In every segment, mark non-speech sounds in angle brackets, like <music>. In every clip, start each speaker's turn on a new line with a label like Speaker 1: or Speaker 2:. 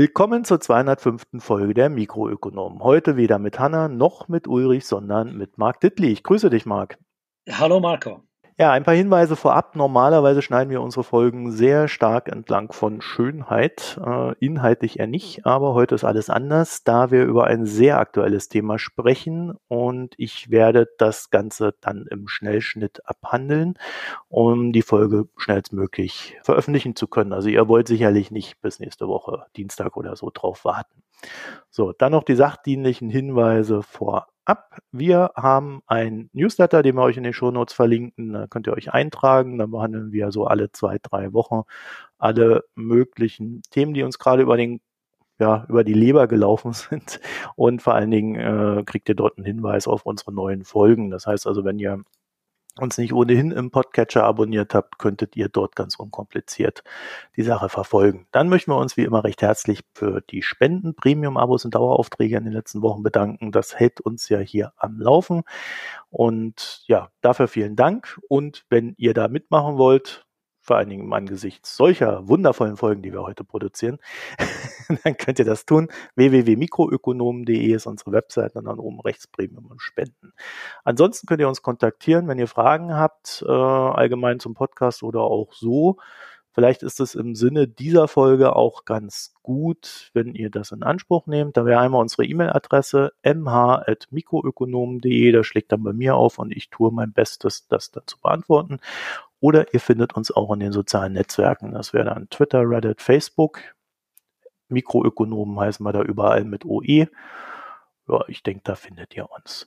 Speaker 1: Willkommen zur 205. Folge der Mikroökonomen. Heute weder mit Hanna noch mit Ulrich, sondern mit Marc Dittli. Ich grüße dich, Marc.
Speaker 2: Hallo Marco.
Speaker 1: Ja, ein paar Hinweise vorab. Normalerweise schneiden wir unsere Folgen sehr stark entlang von Schönheit, äh, inhaltlich eher nicht, aber heute ist alles anders, da wir über ein sehr aktuelles Thema sprechen und ich werde das Ganze dann im Schnellschnitt abhandeln, um die Folge schnellstmöglich veröffentlichen zu können. Also ihr wollt sicherlich nicht bis nächste Woche Dienstag oder so drauf warten. So, dann noch die sachdienlichen Hinweise vorab ab. Wir haben ein Newsletter, den wir euch in den Shownotes verlinken. Da könnt ihr euch eintragen. Dann behandeln wir so alle zwei, drei Wochen alle möglichen Themen, die uns gerade über den ja, über die Leber gelaufen <laughs> sind. Und vor allen Dingen äh, kriegt ihr dort einen Hinweis auf unsere neuen Folgen. Das heißt also, wenn ihr uns nicht ohnehin im Podcatcher abonniert habt, könntet ihr dort ganz unkompliziert die Sache verfolgen. Dann möchten wir uns wie immer recht herzlich für die Spenden, Premium-Abos und Daueraufträge in den letzten Wochen bedanken. Das hält uns ja hier am Laufen. Und ja, dafür vielen Dank. Und wenn ihr da mitmachen wollt, vor allen Dingen im Angesicht solcher wundervollen Folgen, die wir heute produzieren, <laughs> dann könnt ihr das tun. www.mikroökonomen.de ist unsere Webseite und dann oben rechts Premium und Spenden. Ansonsten könnt ihr uns kontaktieren, wenn ihr Fragen habt, äh, allgemein zum Podcast oder auch so. Vielleicht ist es im Sinne dieser Folge auch ganz gut, wenn ihr das in Anspruch nehmt. Da wäre einmal unsere E-Mail-Adresse mh.mikroökonomen.de. Da schlägt dann bei mir auf und ich tue mein Bestes, das dann zu beantworten. Oder ihr findet uns auch in den sozialen Netzwerken. Das wäre dann Twitter, Reddit, Facebook. Mikroökonomen heißen wir da überall mit OE. Ja, ich denke, da findet ihr uns.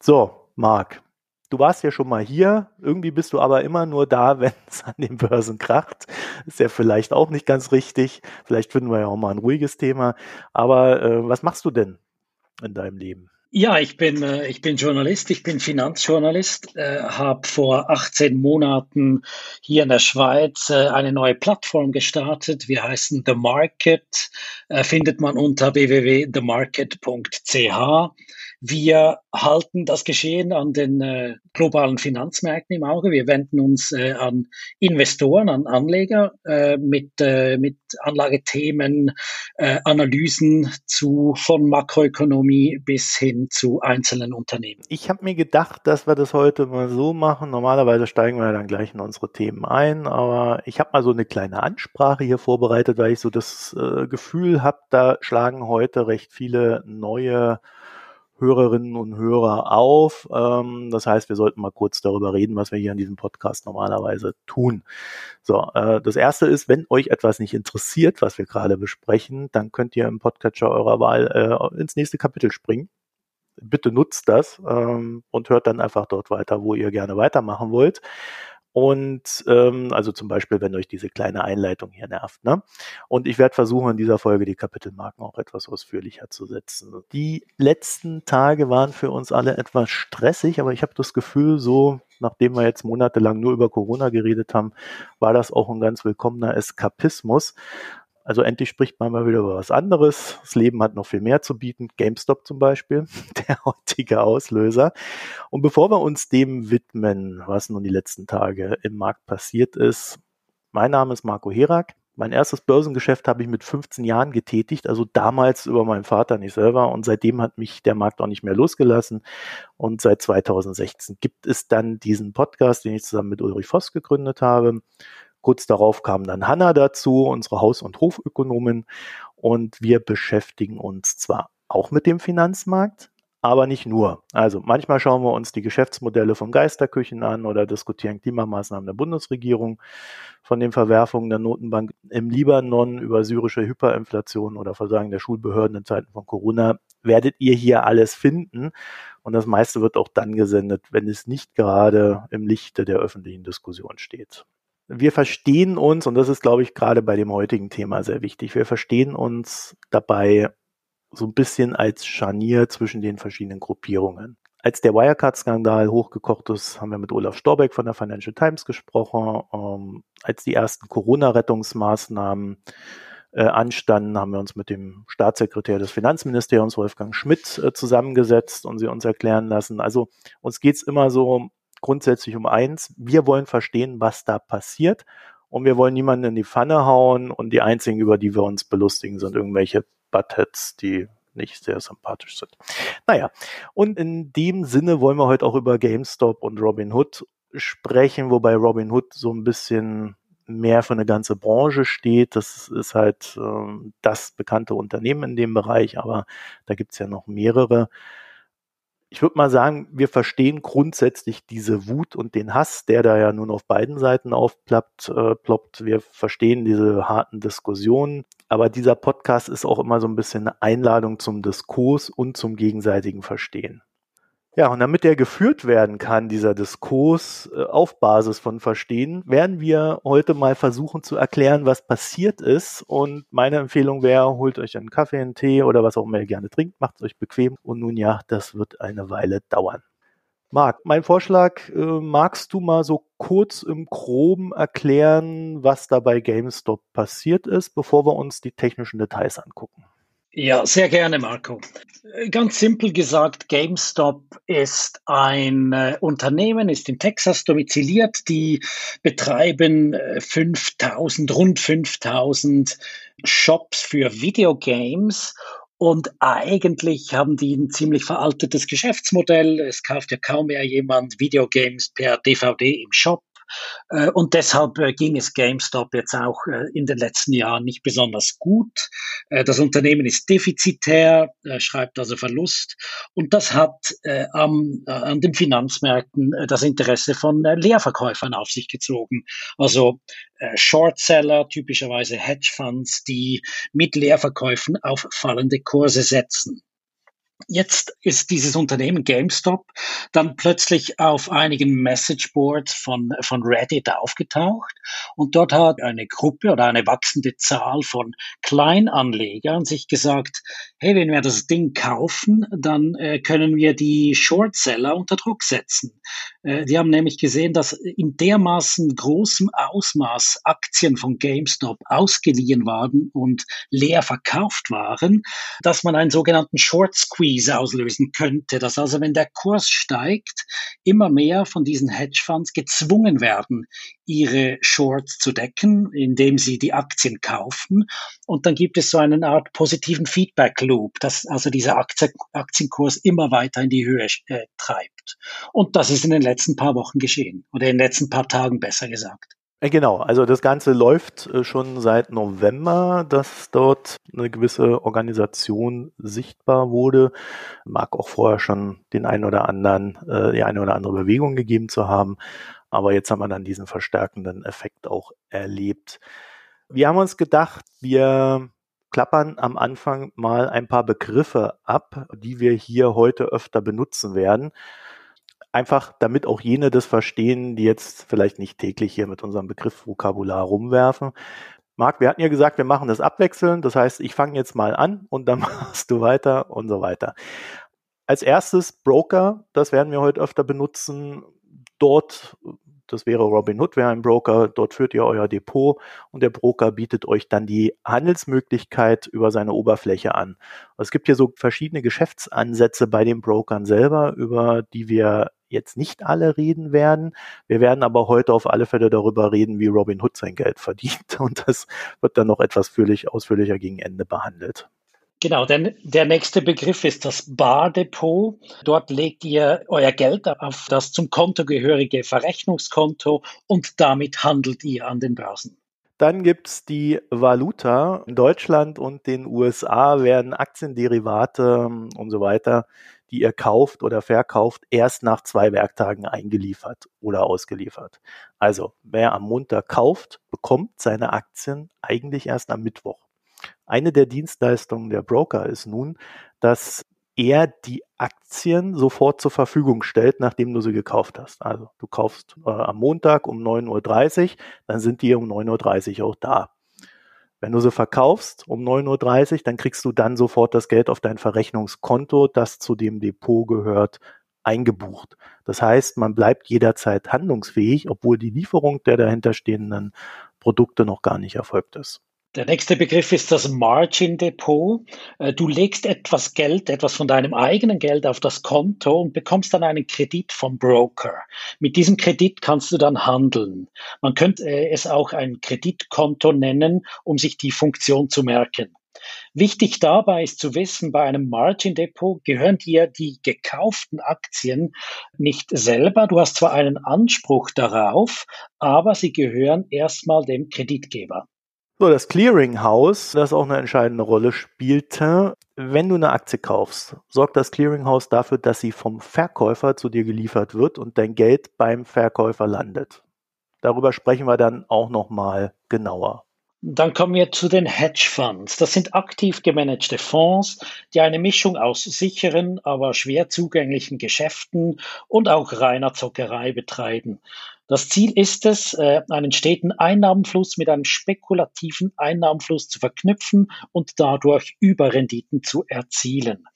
Speaker 1: So, Marc, du warst ja schon mal hier. Irgendwie bist du aber immer nur da, <laughs> wenn es an den Börsen kracht. Ist ja vielleicht auch nicht ganz richtig. Vielleicht finden wir ja auch mal ein ruhiges Thema. Aber äh, was machst du denn in deinem Leben?
Speaker 2: Ja, ich bin, äh, ich bin Journalist, ich bin Finanzjournalist, äh, habe vor 18 Monaten hier in der Schweiz äh, eine neue Plattform gestartet. Wir heißen The Market, äh, findet man unter www.themarket.ch. Wir halten das Geschehen an den äh, globalen Finanzmärkten im Auge. Wir wenden uns äh, an Investoren, an Anleger äh, mit, äh, mit Anlagethemen, äh, Analysen zu von Makroökonomie bis hin zu einzelnen Unternehmen.
Speaker 1: Ich habe mir gedacht, dass wir das heute mal so machen. Normalerweise steigen wir dann gleich in unsere Themen ein, aber ich habe mal so eine kleine Ansprache hier vorbereitet, weil ich so das äh, Gefühl habe, da schlagen heute recht viele neue Hörerinnen und Hörer auf. Ähm, das heißt, wir sollten mal kurz darüber reden, was wir hier in diesem Podcast normalerweise tun. So, äh, das erste ist, wenn euch etwas nicht interessiert, was wir gerade besprechen, dann könnt ihr im Podcatcher eurer Wahl äh, ins nächste Kapitel springen. Bitte nutzt das ähm, und hört dann einfach dort weiter, wo ihr gerne weitermachen wollt. Und ähm, also zum Beispiel, wenn euch diese kleine Einleitung hier nervt. Ne? Und ich werde versuchen, in dieser Folge die Kapitelmarken auch etwas ausführlicher zu setzen. Die letzten Tage waren für uns alle etwas stressig, aber ich habe das Gefühl, so nachdem wir jetzt monatelang nur über Corona geredet haben, war das auch ein ganz willkommener Eskapismus. Also endlich spricht man mal wieder über was anderes. Das Leben hat noch viel mehr zu bieten. GameStop zum Beispiel, <laughs> der heutige Auslöser. Und bevor wir uns dem widmen, was nun die letzten Tage im Markt passiert ist, mein Name ist Marco Herak. Mein erstes Börsengeschäft habe ich mit 15 Jahren getätigt, also damals über meinen Vater nicht selber. Und seitdem hat mich der Markt auch nicht mehr losgelassen. Und seit 2016 gibt es dann diesen Podcast, den ich zusammen mit Ulrich Voss gegründet habe. Kurz darauf kam dann Hanna dazu, unsere Haus- und Hofökonomin. Und wir beschäftigen uns zwar auch mit dem Finanzmarkt, aber nicht nur. Also manchmal schauen wir uns die Geschäftsmodelle von Geisterküchen an oder diskutieren Klimamaßnahmen der Bundesregierung, von den Verwerfungen der Notenbank im Libanon über syrische Hyperinflation oder Versagen der Schulbehörden in Zeiten von Corona. Werdet ihr hier alles finden. Und das meiste wird auch dann gesendet, wenn es nicht gerade im Lichte der öffentlichen Diskussion steht wir verstehen uns, und das ist, glaube ich, gerade bei dem heutigen Thema sehr wichtig, wir verstehen uns dabei so ein bisschen als Scharnier zwischen den verschiedenen Gruppierungen. Als der Wirecard-Skandal hochgekocht ist, haben wir mit Olaf Storbeck von der Financial Times gesprochen. Ähm, als die ersten Corona-Rettungsmaßnahmen äh, anstanden, haben wir uns mit dem Staatssekretär des Finanzministeriums, Wolfgang Schmidt, äh, zusammengesetzt und sie uns erklären lassen. Also uns geht's immer so grundsätzlich um eins. Wir wollen verstehen, was da passiert und wir wollen niemanden in die Pfanne hauen und die einzigen, über die wir uns belustigen, sind irgendwelche Buttheads, die nicht sehr sympathisch sind. Naja, und in dem Sinne wollen wir heute auch über GameStop und Robinhood sprechen, wobei Robinhood so ein bisschen mehr für eine ganze Branche steht. Das ist halt äh, das bekannte Unternehmen in dem Bereich, aber da gibt es ja noch mehrere ich würde mal sagen, wir verstehen grundsätzlich diese Wut und den Hass, der da ja nun auf beiden Seiten aufploppt. Äh, ploppt. Wir verstehen diese harten Diskussionen. Aber dieser Podcast ist auch immer so ein bisschen eine Einladung zum Diskurs und zum gegenseitigen Verstehen. Ja, und damit der geführt werden kann, dieser Diskurs äh, auf Basis von Verstehen, werden wir heute mal versuchen zu erklären, was passiert ist. Und meine Empfehlung wäre, holt euch einen Kaffee, einen Tee oder was auch immer ihr gerne trinkt, macht es euch bequem. Und nun ja, das wird eine Weile dauern. Marc, mein Vorschlag, äh, magst du mal so kurz im Groben erklären, was da bei GameStop passiert ist, bevor wir uns die technischen Details angucken?
Speaker 2: Ja, sehr gerne, Marco. Ganz simpel gesagt, GameStop ist ein äh, Unternehmen, ist in Texas domiziliert. Die betreiben 5000, äh, rund 5000 Shops für Videogames und eigentlich haben die ein ziemlich veraltetes Geschäftsmodell. Es kauft ja kaum mehr jemand Videogames per DVD im Shop. Äh, und deshalb äh, ging es GameStop jetzt auch äh, in den letzten Jahren nicht besonders gut. Das Unternehmen ist defizitär, schreibt also Verlust. Und das hat am, an den Finanzmärkten das Interesse von Leerverkäufern auf sich gezogen. Also Shortseller, typischerweise Hedgefonds, die mit Leerverkäufen auf fallende Kurse setzen. Jetzt ist dieses Unternehmen GameStop dann plötzlich auf einigen Messageboards von, von Reddit aufgetaucht und dort hat eine Gruppe oder eine wachsende Zahl von Kleinanlegern sich gesagt, hey, wenn wir das Ding kaufen, dann äh, können wir die Shortseller unter Druck setzen. Äh, die haben nämlich gesehen, dass in dermaßen großem Ausmaß Aktien von GameStop ausgeliehen waren und leer verkauft waren, dass man einen sogenannten Short Squeeze Squeeze auslösen könnte, dass also wenn der Kurs steigt, immer mehr von diesen Hedgefonds gezwungen werden, ihre Shorts zu decken, indem sie die Aktien kaufen. Und dann gibt es so eine Art positiven Feedback Loop, dass also dieser Aktienkurs immer weiter in die Höhe äh, treibt. Und das ist in den letzten paar Wochen geschehen oder in den letzten paar Tagen besser gesagt.
Speaker 1: Äh, genau, also das Ganze läuft äh, schon seit November, dass dort eine gewisse Organisation sichtbar wurde. Mag auch vorher schon den einen oder anderen, äh, die eine oder andere Bewegung gegeben zu haben. Aber jetzt haben wir dann diesen verstärkenden Effekt auch erlebt. Wir haben uns gedacht, wir klappern am Anfang mal ein paar Begriffe ab, die wir hier heute öfter benutzen werden einfach damit auch jene das verstehen, die jetzt vielleicht nicht täglich hier mit unserem Begriffsvokabular rumwerfen. Marc, wir hatten ja gesagt, wir machen das abwechselnd. Das heißt, ich fange jetzt mal an und dann <laughs> machst du weiter und so weiter. Als erstes Broker, das werden wir heute öfter benutzen. Dort das wäre Robinhood, wäre ein Broker. Dort führt ihr euer Depot und der Broker bietet euch dann die Handelsmöglichkeit über seine Oberfläche an. Es gibt hier so verschiedene Geschäftsansätze bei den Brokern selber, über die wir jetzt nicht alle reden werden. Wir werden aber heute auf alle Fälle darüber reden, wie Robinhood sein Geld verdient und das wird dann noch etwas ausführlicher gegen Ende behandelt.
Speaker 2: Genau, denn der nächste Begriff ist das Bardepot. Dort legt ihr euer Geld auf das zum Konto gehörige Verrechnungskonto und damit handelt ihr an den Börsen.
Speaker 1: Dann gibt's die Valuta. In Deutschland und den USA werden Aktienderivate und so weiter, die ihr kauft oder verkauft, erst nach zwei Werktagen eingeliefert oder ausgeliefert. Also wer am Montag kauft, bekommt seine Aktien eigentlich erst am Mittwoch. Eine der Dienstleistungen der Broker ist nun, dass er die Aktien sofort zur Verfügung stellt, nachdem du sie gekauft hast. Also du kaufst äh, am Montag um 9.30 Uhr, dann sind die um 9.30 Uhr auch da. Wenn du sie verkaufst um 9.30 Uhr, dann kriegst du dann sofort das Geld auf dein Verrechnungskonto, das zu dem Depot gehört, eingebucht. Das heißt, man bleibt jederzeit handlungsfähig, obwohl die Lieferung der dahinterstehenden Produkte noch gar nicht erfolgt ist.
Speaker 2: Der nächste Begriff ist das Margin Depot. Äh, du legst etwas Geld, etwas von deinem eigenen Geld auf das Konto und bekommst dann einen Kredit vom Broker. Mit diesem Kredit kannst du dann handeln. Man könnte äh, es auch ein Kreditkonto nennen, um sich die Funktion zu merken. Wichtig dabei ist zu wissen, bei einem Margin Depot gehören dir die gekauften Aktien nicht selber. Du hast zwar einen Anspruch darauf, aber sie gehören erstmal dem Kreditgeber.
Speaker 1: So, das Clearinghouse, das auch eine entscheidende Rolle spielte. Wenn du eine Aktie kaufst, sorgt das Clearinghouse dafür, dass sie vom Verkäufer zu dir geliefert wird und dein Geld beim Verkäufer landet. Darüber sprechen wir dann auch nochmal genauer.
Speaker 2: Dann kommen wir zu den Hedgefonds. Das sind aktiv gemanagte Fonds, die eine Mischung aus sicheren, aber schwer zugänglichen Geschäften und auch reiner Zockerei betreiben. Das Ziel ist es, äh, einen steten Einnahmenfluss mit einem spekulativen Einnahmenfluss zu verknüpfen und dadurch Überrenditen zu erzielen.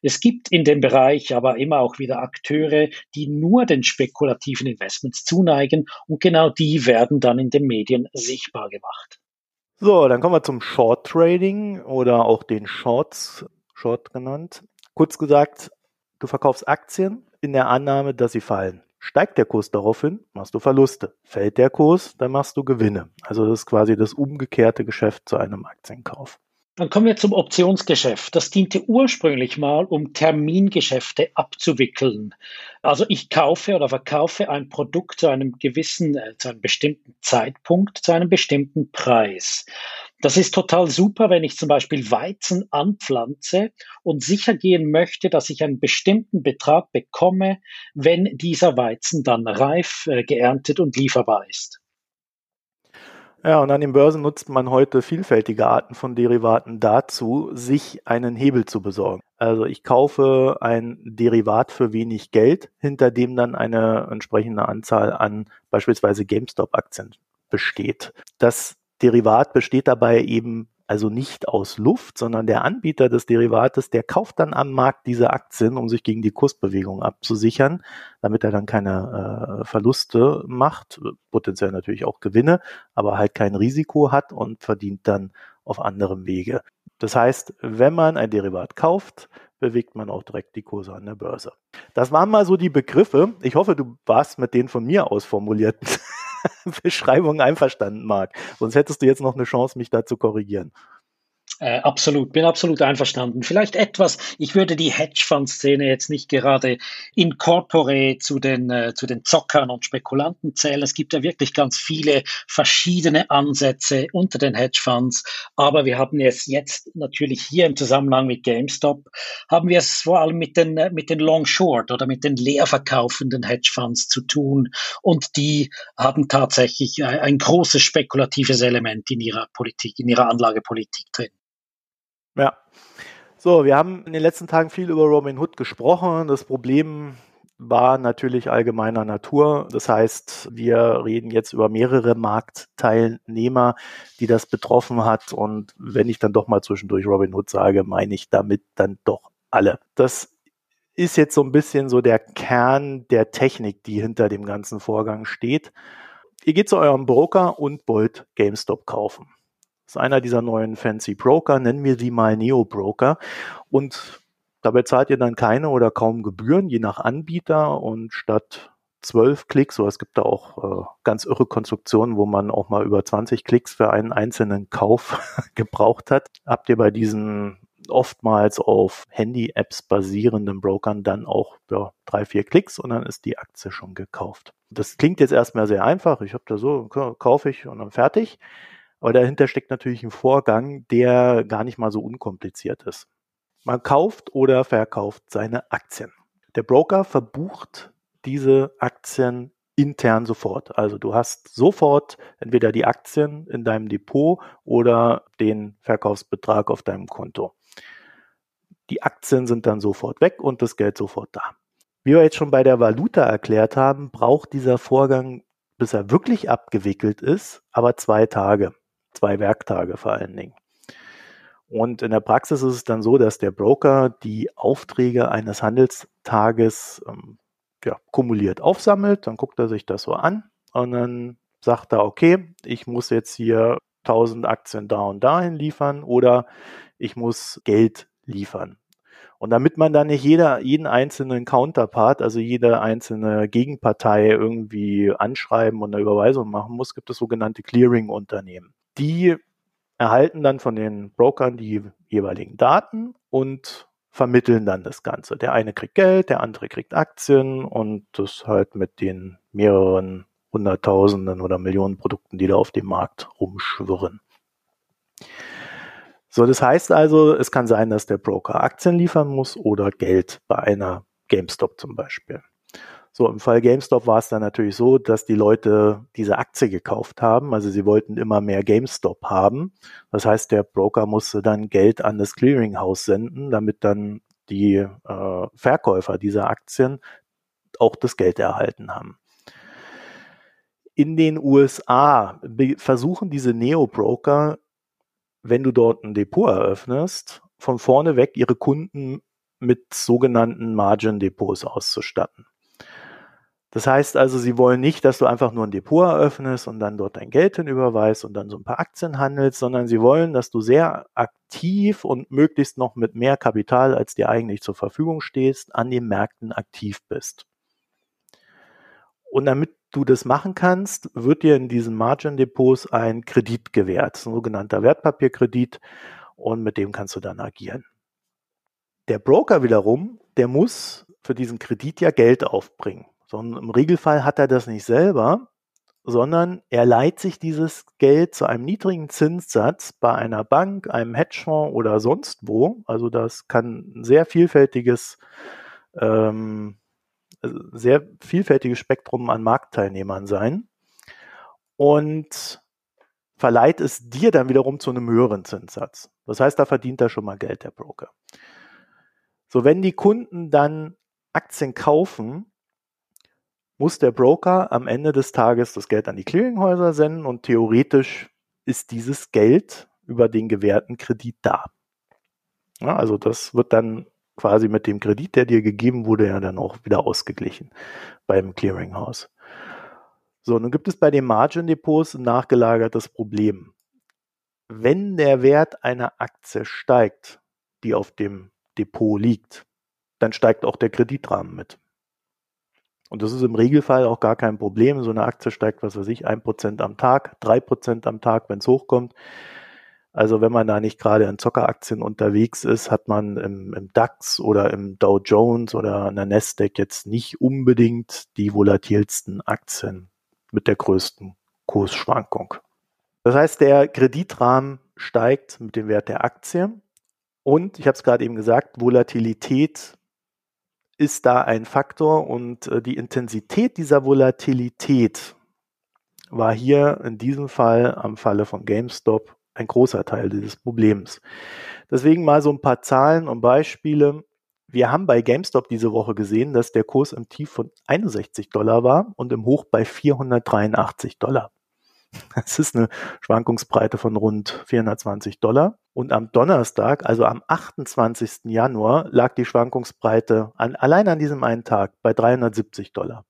Speaker 2: Es gibt in dem Bereich aber immer auch wieder Akteure, die nur den spekulativen Investments zuneigen und genau die werden dann in den Medien sichtbar gemacht.
Speaker 1: So, dann kommen wir zum Short Trading oder auch den Shorts, Short genannt. Kurz gesagt, du verkaufst Aktien in der Annahme, dass sie fallen. Steigt der Kurs daraufhin, machst du Verluste. Fällt der Kurs, dann machst du Gewinne. Also das ist quasi das umgekehrte Geschäft zu einem Aktienkauf.
Speaker 2: Dann kommen wir zum Optionsgeschäft. Das diente ursprünglich mal, um Termingeschäfte abzuwickeln. Also ich kaufe oder verkaufe ein Produkt zu einem gewissen, äh, zu einem bestimmten Zeitpunkt, zu einem bestimmten Preis. Das ist total super, wenn ich zum Beispiel Weizen anpflanze und sicher gehen möchte, dass ich einen bestimmten Betrag bekomme, wenn dieser Weizen dann reif, äh, geerntet und lieferbar ist.
Speaker 1: Ja, und an den Börsen nutzt man heute vielfältige Arten von Derivaten dazu, sich einen Hebel zu besorgen. Also ich kaufe ein Derivat für wenig Geld, hinter dem dann eine entsprechende Anzahl an beispielsweise GameStop-Aktien besteht. Das Derivat besteht dabei eben also nicht aus Luft, sondern der Anbieter des Derivates, der kauft dann am Markt diese Aktien, um sich gegen die Kursbewegung abzusichern, damit er dann keine äh, Verluste macht, potenziell natürlich auch Gewinne, aber halt kein Risiko hat und verdient dann auf anderem Wege. Das heißt, wenn man ein Derivat kauft, bewegt man auch direkt die Kurse an der Börse. Das waren mal so die Begriffe. Ich hoffe, du warst mit den von mir aus formulierten <laughs> Beschreibung einverstanden, Marc. Sonst hättest du jetzt noch eine Chance, mich da zu korrigieren.
Speaker 2: Äh, absolut, bin absolut einverstanden. Vielleicht etwas, ich würde die Hedgefonds-Szene jetzt nicht gerade in corpore zu den, äh, zu den Zockern und Spekulanten zählen. Es gibt ja wirklich ganz viele verschiedene Ansätze unter den Hedgefonds. Aber wir haben es jetzt natürlich hier im Zusammenhang mit GameStop, haben wir es vor allem mit den, mit den Long Short oder mit den leerverkaufenden Hedgefonds zu tun. Und die haben tatsächlich ein, ein großes spekulatives Element in ihrer Politik, in ihrer Anlagepolitik drin.
Speaker 1: Ja. So, wir haben in den letzten Tagen viel über Robin Hood gesprochen. Das Problem war natürlich allgemeiner Natur. Das heißt, wir reden jetzt über mehrere Marktteilnehmer, die das betroffen hat. Und wenn ich dann doch mal zwischendurch Robin Hood sage, meine ich damit dann doch alle. Das ist jetzt so ein bisschen so der Kern der Technik, die hinter dem ganzen Vorgang steht. Ihr geht zu eurem Broker und wollt GameStop kaufen. Ist einer dieser neuen fancy Broker, nennen wir sie mal Neo-Broker. Und dabei zahlt ihr dann keine oder kaum Gebühren, je nach Anbieter. Und statt 12 Klicks, oder es gibt da auch äh, ganz irre Konstruktionen, wo man auch mal über 20 Klicks für einen einzelnen Kauf <laughs> gebraucht hat, habt ihr bei diesen oftmals auf Handy-Apps basierenden Brokern dann auch ja, drei, vier Klicks und dann ist die Aktie schon gekauft. Das klingt jetzt erstmal sehr einfach. Ich habe da so, kaufe ich und dann fertig. Aber dahinter steckt natürlich ein Vorgang, der gar nicht mal so unkompliziert ist. Man kauft oder verkauft seine Aktien. Der Broker verbucht diese Aktien intern sofort. Also du hast sofort entweder die Aktien in deinem Depot oder den Verkaufsbetrag auf deinem Konto. Die Aktien sind dann sofort weg und das Geld sofort da. Wie wir jetzt schon bei der Valuta erklärt haben, braucht dieser Vorgang, bis er wirklich abgewickelt ist, aber zwei Tage zwei Werktage vor allen Dingen. Und in der Praxis ist es dann so, dass der Broker die Aufträge eines Handelstages ähm, ja, kumuliert aufsammelt, dann guckt er sich das so an und dann sagt er, okay, ich muss jetzt hier 1000 Aktien da und dahin liefern oder ich muss Geld liefern. Und damit man da nicht jeder, jeden einzelnen Counterpart, also jede einzelne Gegenpartei irgendwie anschreiben und eine Überweisung machen muss, gibt es sogenannte Clearing-Unternehmen. Die erhalten dann von den Brokern die jeweiligen Daten und vermitteln dann das Ganze. Der eine kriegt Geld, der andere kriegt Aktien und das halt mit den mehreren Hunderttausenden oder Millionen Produkten, die da auf dem Markt rumschwirren. So, das heißt also, es kann sein, dass der Broker Aktien liefern muss oder Geld bei einer GameStop zum Beispiel. So, im Fall GameStop war es dann natürlich so, dass die Leute diese Aktie gekauft haben. Also sie wollten immer mehr GameStop haben. Das heißt, der Broker musste dann Geld an das Clearinghouse senden, damit dann die äh, Verkäufer dieser Aktien auch das Geld erhalten haben. In den USA versuchen diese Neo-Broker, wenn du dort ein Depot eröffnest, von vorne weg ihre Kunden mit sogenannten Margin-Depots auszustatten. Das heißt also, sie wollen nicht, dass du einfach nur ein Depot eröffnest und dann dort dein Geld hinüberweist und dann so ein paar Aktien handelst, sondern sie wollen, dass du sehr aktiv und möglichst noch mit mehr Kapital, als dir eigentlich zur Verfügung stehst, an den Märkten aktiv bist. Und damit du das machen kannst, wird dir in diesen Margin Depots ein Kredit gewährt, ein sogenannter Wertpapierkredit und mit dem kannst du dann agieren. Der Broker wiederum, der muss für diesen Kredit ja Geld aufbringen. Sondern im Regelfall hat er das nicht selber, sondern er leiht sich dieses Geld zu einem niedrigen Zinssatz bei einer Bank, einem Hedgefonds oder sonst wo. Also das kann ein sehr vielfältiges, ähm, sehr vielfältiges Spektrum an Marktteilnehmern sein und verleiht es dir dann wiederum zu einem höheren Zinssatz. Das heißt, da verdient er schon mal Geld, der Broker. So, wenn die Kunden dann Aktien kaufen, muss der Broker am Ende des Tages das Geld an die Clearinghäuser senden und theoretisch ist dieses Geld über den gewährten Kredit da. Ja, also das wird dann quasi mit dem Kredit, der dir gegeben wurde, ja dann auch wieder ausgeglichen beim Clearinghouse. So, nun gibt es bei den Margin Depots ein nachgelagertes Problem. Wenn der Wert einer Aktie steigt, die auf dem Depot liegt, dann steigt auch der Kreditrahmen mit. Und das ist im Regelfall auch gar kein Problem. So eine Aktie steigt, was weiß ich, ein Prozent am Tag, drei Prozent am Tag, wenn es hochkommt. Also wenn man da nicht gerade in Zockeraktien unterwegs ist, hat man im, im, DAX oder im Dow Jones oder in der Nasdaq jetzt nicht unbedingt die volatilsten Aktien mit der größten Kursschwankung. Das heißt, der Kreditrahmen steigt mit dem Wert der Aktie. Und ich habe es gerade eben gesagt, Volatilität ist da ein Faktor und äh, die Intensität dieser Volatilität war hier in diesem Fall am Falle von GameStop ein großer Teil dieses Problems. Deswegen mal so ein paar Zahlen und Beispiele. Wir haben bei GameStop diese Woche gesehen, dass der Kurs im Tief von 61 Dollar war und im Hoch bei 483 Dollar. <laughs> Das ist eine Schwankungsbreite von rund 420 Dollar. Und am Donnerstag, also am 28. Januar, lag die Schwankungsbreite an, allein an diesem einen Tag bei 370 Dollar.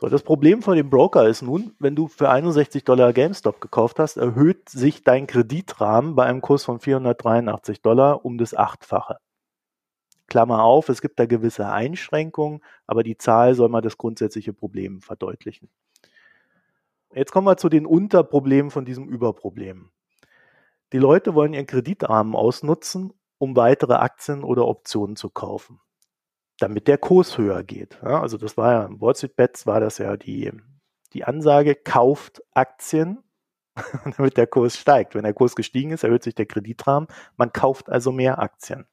Speaker 1: So, das Problem von dem Broker ist nun, wenn du für 61 Dollar GameStop gekauft hast, erhöht sich dein Kreditrahmen bei einem Kurs von 483 Dollar um das Achtfache. Klammer auf, es gibt da gewisse Einschränkungen, aber die Zahl soll mal das grundsätzliche Problem verdeutlichen. Jetzt kommen wir zu den Unterproblemen von diesem Überproblem. Die Leute wollen ihren Kreditrahmen ausnutzen, um weitere Aktien oder Optionen zu kaufen, damit der Kurs höher geht. Ja, also das war ja im Wall Street Bets war das ja die, die Ansage, kauft Aktien, <laughs> damit der Kurs steigt. Wenn der Kurs gestiegen ist, erhöht sich der Kreditrahmen. Man kauft also mehr Aktien.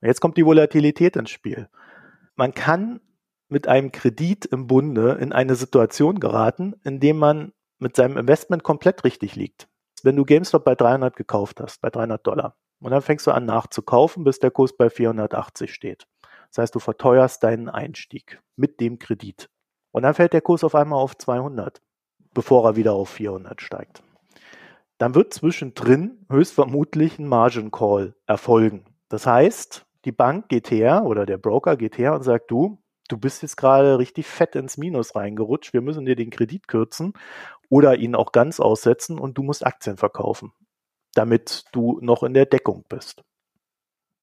Speaker 1: Und jetzt kommt die Volatilität ins Spiel. Man kann mit einem Kredit im Bunde in eine Situation geraten, in dem man mit seinem Investment komplett richtig liegt. Wenn du GameStop bei 300 gekauft hast, bei 300 Dollar, und dann fängst du an nachzukaufen, bis der Kurs bei 480 steht. Das heißt, du verteuerst deinen Einstieg mit dem Kredit. Und dann fällt der Kurs auf einmal auf 200, bevor er wieder auf 400 steigt. Dann wird zwischendrin höchstvermutlich ein Margin Call erfolgen. Das heißt, die Bank geht her oder der Broker geht her und sagt, du, du bist jetzt gerade richtig fett ins Minus reingerutscht, wir müssen dir den Kredit kürzen oder ihn auch ganz aussetzen und du musst Aktien verkaufen, damit du noch in der Deckung bist.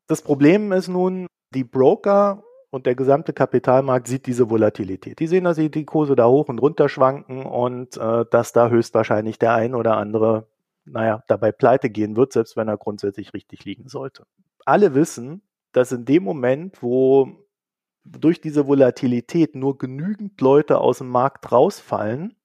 Speaker 1: Das Problem ist nun, die Broker und der gesamte Kapitalmarkt sieht diese Volatilität. Die sehen, dass die Kurse da hoch und runter schwanken und äh, dass da höchstwahrscheinlich der ein oder andere, naja, dabei pleite gehen wird, selbst wenn er grundsätzlich richtig liegen sollte. Alle wissen, dass in dem Moment, wo durch diese Volatilität nur genügend Leute aus dem Markt rausfallen,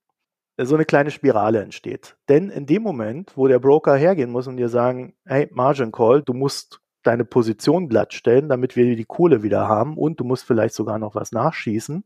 Speaker 1: so eine kleine Spirale entsteht. Denn in dem Moment, wo der Broker hergehen muss und dir sagen, hey, Margin Call, du musst deine Position glattstellen, damit wir die Kohle wieder haben und du musst vielleicht sogar noch was nachschießen.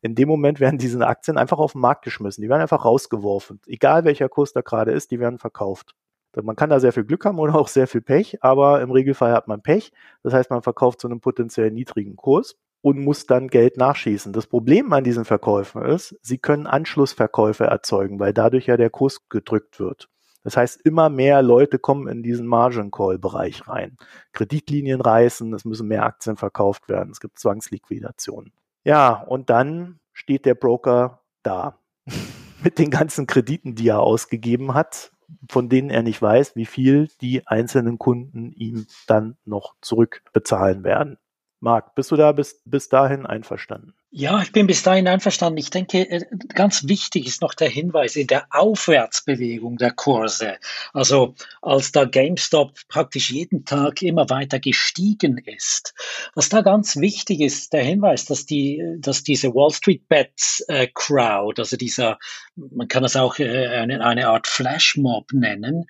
Speaker 1: In dem Moment werden diese Aktien einfach auf den Markt geschmissen. Die werden einfach rausgeworfen. Egal welcher Kurs da gerade ist, die werden verkauft. Man kann da sehr viel Glück haben oder auch sehr viel Pech, aber im Regelfall hat man Pech. Das heißt, man verkauft zu einem potenziell niedrigen Kurs und muss dann Geld nachschießen. Das Problem an diesen Verkäufen ist, sie können Anschlussverkäufe erzeugen, weil dadurch ja der Kurs gedrückt wird. Das heißt, immer mehr Leute kommen in diesen Margin Call Bereich rein. Kreditlinien reißen, es müssen mehr Aktien verkauft werden, es gibt Zwangsliquidationen. Ja, und dann steht der Broker da <laughs> mit den ganzen Krediten, die er ausgegeben hat, von denen er nicht weiß, wie viel die einzelnen Kunden ihm dann noch zurückbezahlen werden. Marc, bist du da bis, bis dahin einverstanden?
Speaker 2: Ja, ich bin bis dahin einverstanden. Ich denke, äh, ganz wichtig ist noch der Hinweis in der Aufwärtsbewegung der Kurse. Also als da GameStop praktisch jeden Tag immer weiter gestiegen ist. Was da ganz wichtig ist, der Hinweis, dass die, dass diese Wall Street Bets äh, Crowd, also dieser, man kann das auch äh, eine, eine Art Flashmob nennen,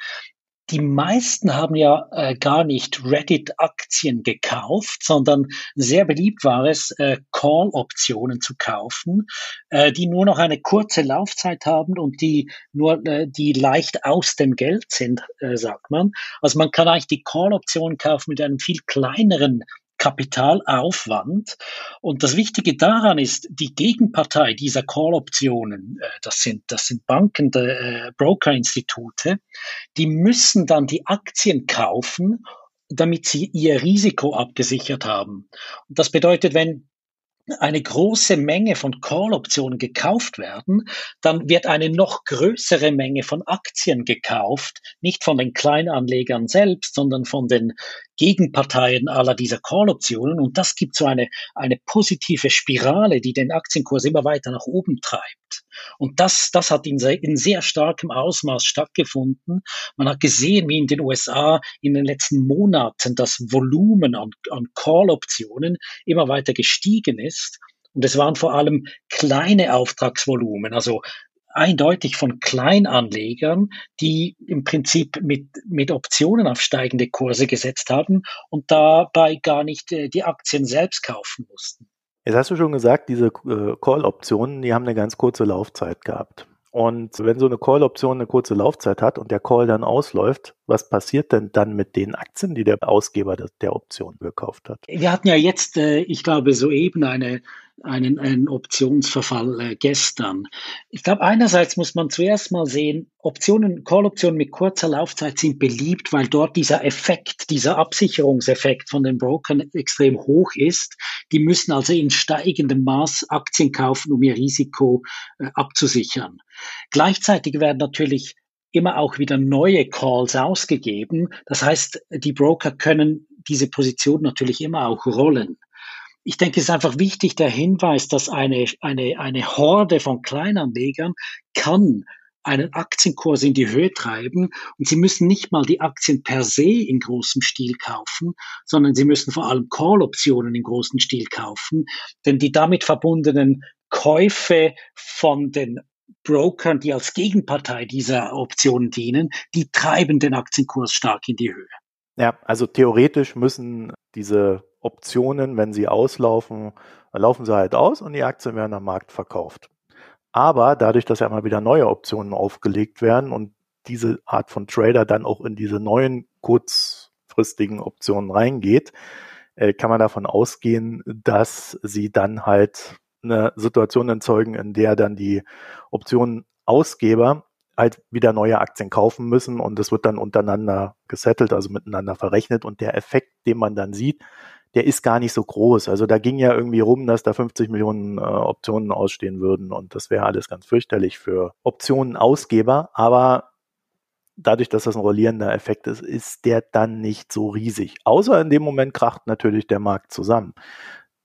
Speaker 2: die meisten haben ja äh, gar nicht Reddit-Aktien gekauft, sondern sehr beliebt war es, äh, Call-Optionen zu kaufen, äh, die nur noch eine kurze Laufzeit haben und die nur, äh, die leicht aus dem Geld sind, äh, sagt man. Also man kann eigentlich die Call-Option kaufen mit einem viel kleineren Kapitalaufwand. Und das Wichtige daran ist, die Gegenpartei dieser Call-Optionen, äh, das sind, das sind Banken, äh, Brokerinstitute, die müssen dann die Aktien kaufen, damit sie ihr Risiko abgesichert haben. Und das bedeutet, wenn eine große Menge von Call-Optionen gekauft werden, dann wird eine noch größere Menge von Aktien gekauft, nicht von den Kleinanlegern selbst, sondern von den Gegenparteien aller dieser Call-Optionen. Und das gibt so eine, eine positive Spirale, die den Aktienkurs immer weiter nach oben treibt. Und das, das hat in sehr, in sehr starkem Ausmaß stattgefunden. Man hat gesehen, wie in den USA in den letzten Monaten das Volumen an, an Call-Optionen immer weiter gestiegen ist. Und es waren vor allem kleine Auftragsvolumen, also eindeutig von Kleinanlegern, die im Prinzip mit, mit Optionen auf steigende Kurse gesetzt haben und dabei gar nicht äh, die Aktien selbst kaufen mussten.
Speaker 1: Jetzt hast du schon gesagt, diese äh, Call-Optionen, die haben eine ganz kurze Laufzeit gehabt. Und wenn so eine Call-Option eine kurze Laufzeit hat und der Call dann ausläuft, was passiert denn dann mit den Aktien, die der Ausgeber der Option gekauft hat?
Speaker 2: Wir hatten ja jetzt, äh, ich glaube, soeben eine einen, einen Optionsverfall äh, gestern. Ich glaube, einerseits muss man zuerst mal sehen, Optionen, Call-Optionen mit kurzer Laufzeit sind beliebt, weil dort dieser Effekt, dieser Absicherungseffekt von den Brokern extrem hoch ist. Die müssen also in steigendem Maß Aktien kaufen, um ihr Risiko äh, abzusichern. Gleichzeitig werden natürlich immer auch wieder neue Calls ausgegeben. Das heißt, die Broker können diese Position natürlich immer auch rollen ich denke, es ist einfach wichtig der Hinweis, dass eine, eine, eine Horde von Kleinanlegern kann einen Aktienkurs in die Höhe treiben und sie müssen nicht mal die Aktien per se in großem Stil kaufen, sondern sie müssen vor allem Call-Optionen in großem Stil kaufen, denn die damit verbundenen Käufe von den Brokern, die als Gegenpartei dieser Optionen dienen, die treiben den Aktienkurs stark in die Höhe.
Speaker 1: Ja, also theoretisch müssen diese Optionen, wenn sie auslaufen, laufen sie halt aus und die Aktien werden am Markt verkauft. Aber dadurch, dass ja immer wieder neue Optionen aufgelegt werden und diese Art von Trader dann auch in diese neuen kurzfristigen Optionen reingeht, äh, kann man davon ausgehen, dass sie dann halt eine Situation erzeugen, in der dann die Optionenausgeber halt wieder neue Aktien kaufen müssen und es wird dann untereinander gesettelt, also miteinander verrechnet und der Effekt, den man dann sieht, der ist gar nicht so groß. Also da ging ja irgendwie rum, dass da 50 Millionen äh, Optionen ausstehen würden und das wäre alles ganz fürchterlich für Optionenausgeber. Aber dadurch, dass das ein rollierender Effekt ist, ist der dann nicht so riesig. Außer in dem Moment kracht natürlich der Markt zusammen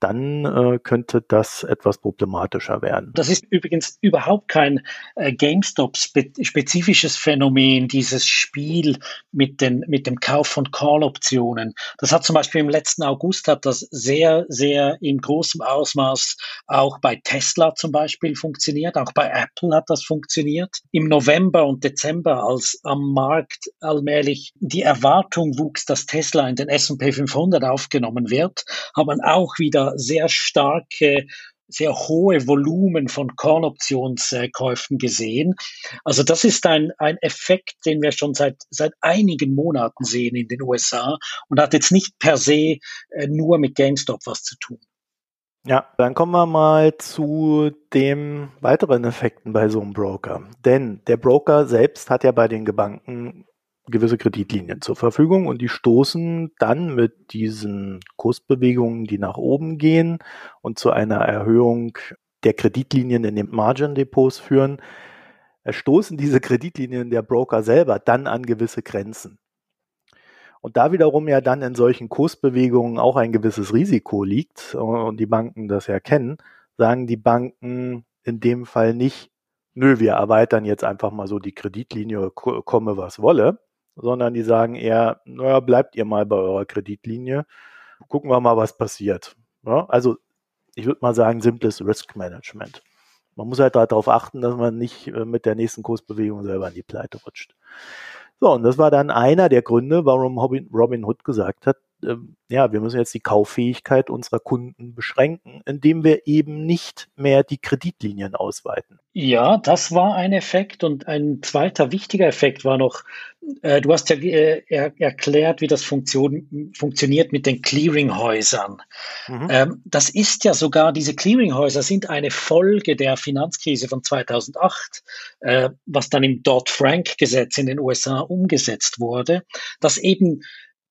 Speaker 1: dann äh, könnte das etwas problematischer werden.
Speaker 2: Das ist übrigens überhaupt kein äh, GameStop-spezifisches Phänomen, dieses Spiel mit, den, mit dem Kauf von Call-Optionen. Das hat zum Beispiel im letzten August hat das sehr, sehr in großem Ausmaß auch bei Tesla zum Beispiel funktioniert, auch bei Apple hat das funktioniert. Im November und Dezember, als am Markt allmählich die Erwartung wuchs, dass Tesla in den S&P 500 aufgenommen wird, haben auch wieder sehr starke sehr hohe Volumen von Kornoptionskäufen gesehen. Also das ist ein, ein Effekt, den wir schon seit, seit einigen Monaten sehen in den USA und hat jetzt nicht per se äh, nur mit GameStop was zu tun.
Speaker 1: Ja, dann kommen wir mal zu den weiteren Effekten bei so einem Broker. Denn der Broker selbst hat ja bei den Banken gewisse Kreditlinien zur Verfügung und die stoßen dann mit diesen Kursbewegungen, die nach oben gehen und zu einer Erhöhung der Kreditlinien in den Margin Depots führen, stoßen diese Kreditlinien der Broker selber dann an gewisse Grenzen. Und da wiederum ja dann in solchen Kursbewegungen auch ein gewisses Risiko liegt und die Banken das ja kennen, sagen die Banken in dem Fall nicht, nö, wir erweitern jetzt einfach mal so die Kreditlinie, komme was wolle, sondern die sagen eher, naja, bleibt ihr mal bei eurer Kreditlinie, gucken wir mal, was passiert. Ja, also ich würde mal sagen, simples Risk Management. Man muss halt darauf achten, dass man nicht äh, mit der nächsten Kursbewegung selber in die Pleite rutscht. So, und das war dann einer der Gründe, warum Robin Hood gesagt hat, ja, wir müssen jetzt die Kauffähigkeit unserer Kunden beschränken, indem wir eben nicht mehr die Kreditlinien ausweiten.
Speaker 2: Ja, das war ein Effekt und ein zweiter wichtiger Effekt war noch, äh, du hast ja äh, er, erklärt, wie das Funktion, funktioniert mit den Clearinghäusern. Mhm. Ähm, das ist ja sogar, diese Clearinghäuser sind eine Folge der Finanzkrise von 2008, äh, was dann im Dodd-Frank-Gesetz in den USA umgesetzt wurde, dass eben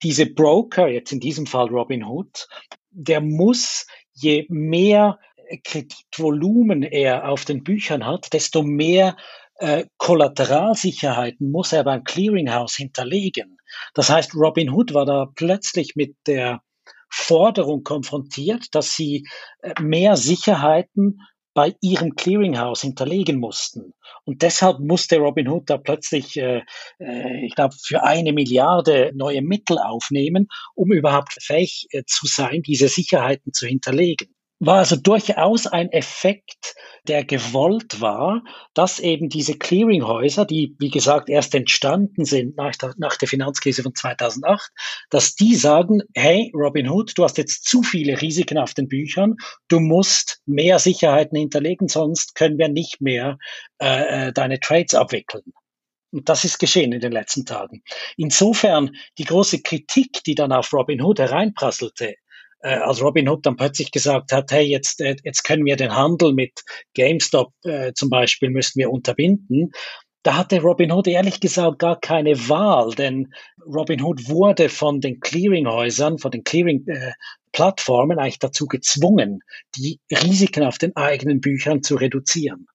Speaker 2: diese Broker, jetzt in diesem Fall Robinhood, der muss, je mehr Kreditvolumen er auf den Büchern hat, desto mehr äh, Kollateralsicherheiten muss er beim Clearinghouse hinterlegen. Das heißt, Robinhood war da plötzlich mit der Forderung konfrontiert, dass sie äh, mehr Sicherheiten bei ihrem Clearinghouse hinterlegen mussten. Und deshalb musste Robinhood da plötzlich, äh, äh, ich glaube, für eine Milliarde neue Mittel aufnehmen, um überhaupt fähig äh, zu sein, diese Sicherheiten zu hinterlegen war also durchaus ein Effekt, der gewollt war, dass eben diese Clearinghäuser, die wie gesagt erst entstanden sind nach der, nach der Finanzkrise von 2008, dass die sagen, hey Robinhood, du hast jetzt zu viele Risiken auf den Büchern, du musst mehr Sicherheiten hinterlegen, sonst können wir nicht mehr äh, äh deine Trades abwickeln. Und das ist geschehen in den letzten Tagen. Insofern die große Kritik, die dann auf Robinhood hereinprasselte, äh, als Robin Hood dann plötzlich gesagt hat, hey, jetzt, äh, jetzt können wir den Handel mit GameStop äh, zum Beispiel müssen wir unterbinden. Da hatte Robin Hood ehrlich gesagt gar keine Wahl, denn Robin Hood wurde von den Clearinghäusern, von den Clearing-Plattformen äh, eigentlich dazu gezwungen, die Risiken auf den eigenen Büchern zu reduzieren.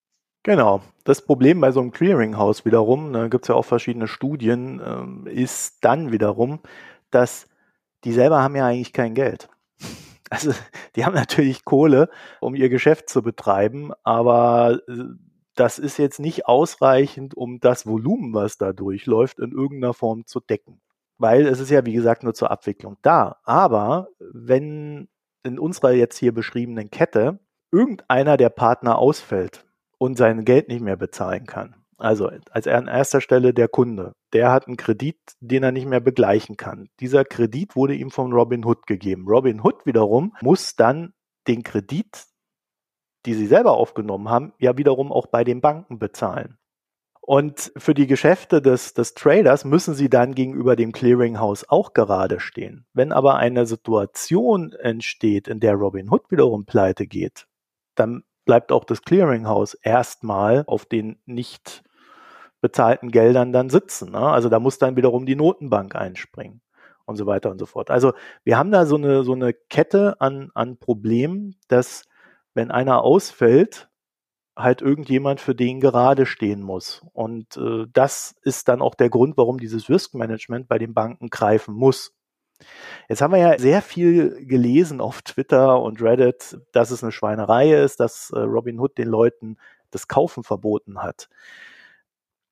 Speaker 1: Genau. Das Problem bei so einem Clearinghouse wiederum, da gibt es ja auch verschiedene Studien, ähm, ist dann wiederum, dass die selber haben ja eigentlich kein Geld. Also die haben natürlich Kohle, um ihr Geschäft zu betreiben, aber äh, das ist jetzt nicht ausreichend, um das Volumen, was da durchläuft, in irgendeiner Form zu decken. Weil es ist ja, wie gesagt, nur zur Abwicklung da. Aber wenn in unserer jetzt hier beschriebenen Kette irgendeiner der Partner ausfällt und sein Geld nicht mehr bezahlen kann, also als an erster Stelle der Kunde. Der hat einen Kredit, den er nicht mehr begleichen kann. Dieser Kredit wurde ihm von Robin Hood gegeben. Robin Hood wiederum muss dann den Kredit, die sie selber aufgenommen haben, ja wiederum auch bei den Banken bezahlen. Und für die Geschäfte des, des Traders müssen sie dann gegenüber dem Clearinghouse auch gerade stehen. Wenn aber eine Situation entsteht, in der Robin Hood wiederum pleite geht, dann bleibt auch das Clearinghouse erstmal auf den nicht bezahlten Geldern dann sitzen. Ne? Also da muss dann wiederum die Notenbank einspringen. und so weiter und so fort. Also wir haben da so eine, so eine Kette an, an Problemen, dass wenn einer ausfällt, halt irgendjemand für den gerade stehen muss. Und äh, das ist dann auch der Grund, warum dieses Risk Management bei den Banken greifen muss. Jetzt haben wir ja sehr viel gelesen auf Twitter und Reddit, dass es eine Schweinerei ist, dass äh, Robinhood den Leuten das Kaufen verboten hat.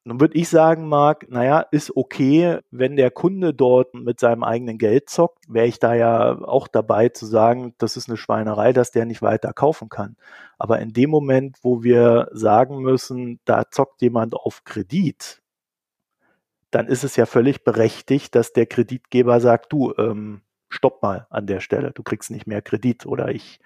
Speaker 1: Nun würde ich sagen, Marc, naja, ist okay, wenn der Kunde dort mit seinem eigenen Geld zockt, wäre ich da ja auch dabei zu sagen, das ist eine Schweinerei, dass der nicht weiter kaufen kann. Aber in dem Moment, wo wir sagen müssen, da zockt jemand auf Kredit, dann ist es ja völlig berechtigt, dass der Kreditgeber sagt, du, ähm, stopp mal an der Stelle, du kriegst nicht mehr Kredit oder ich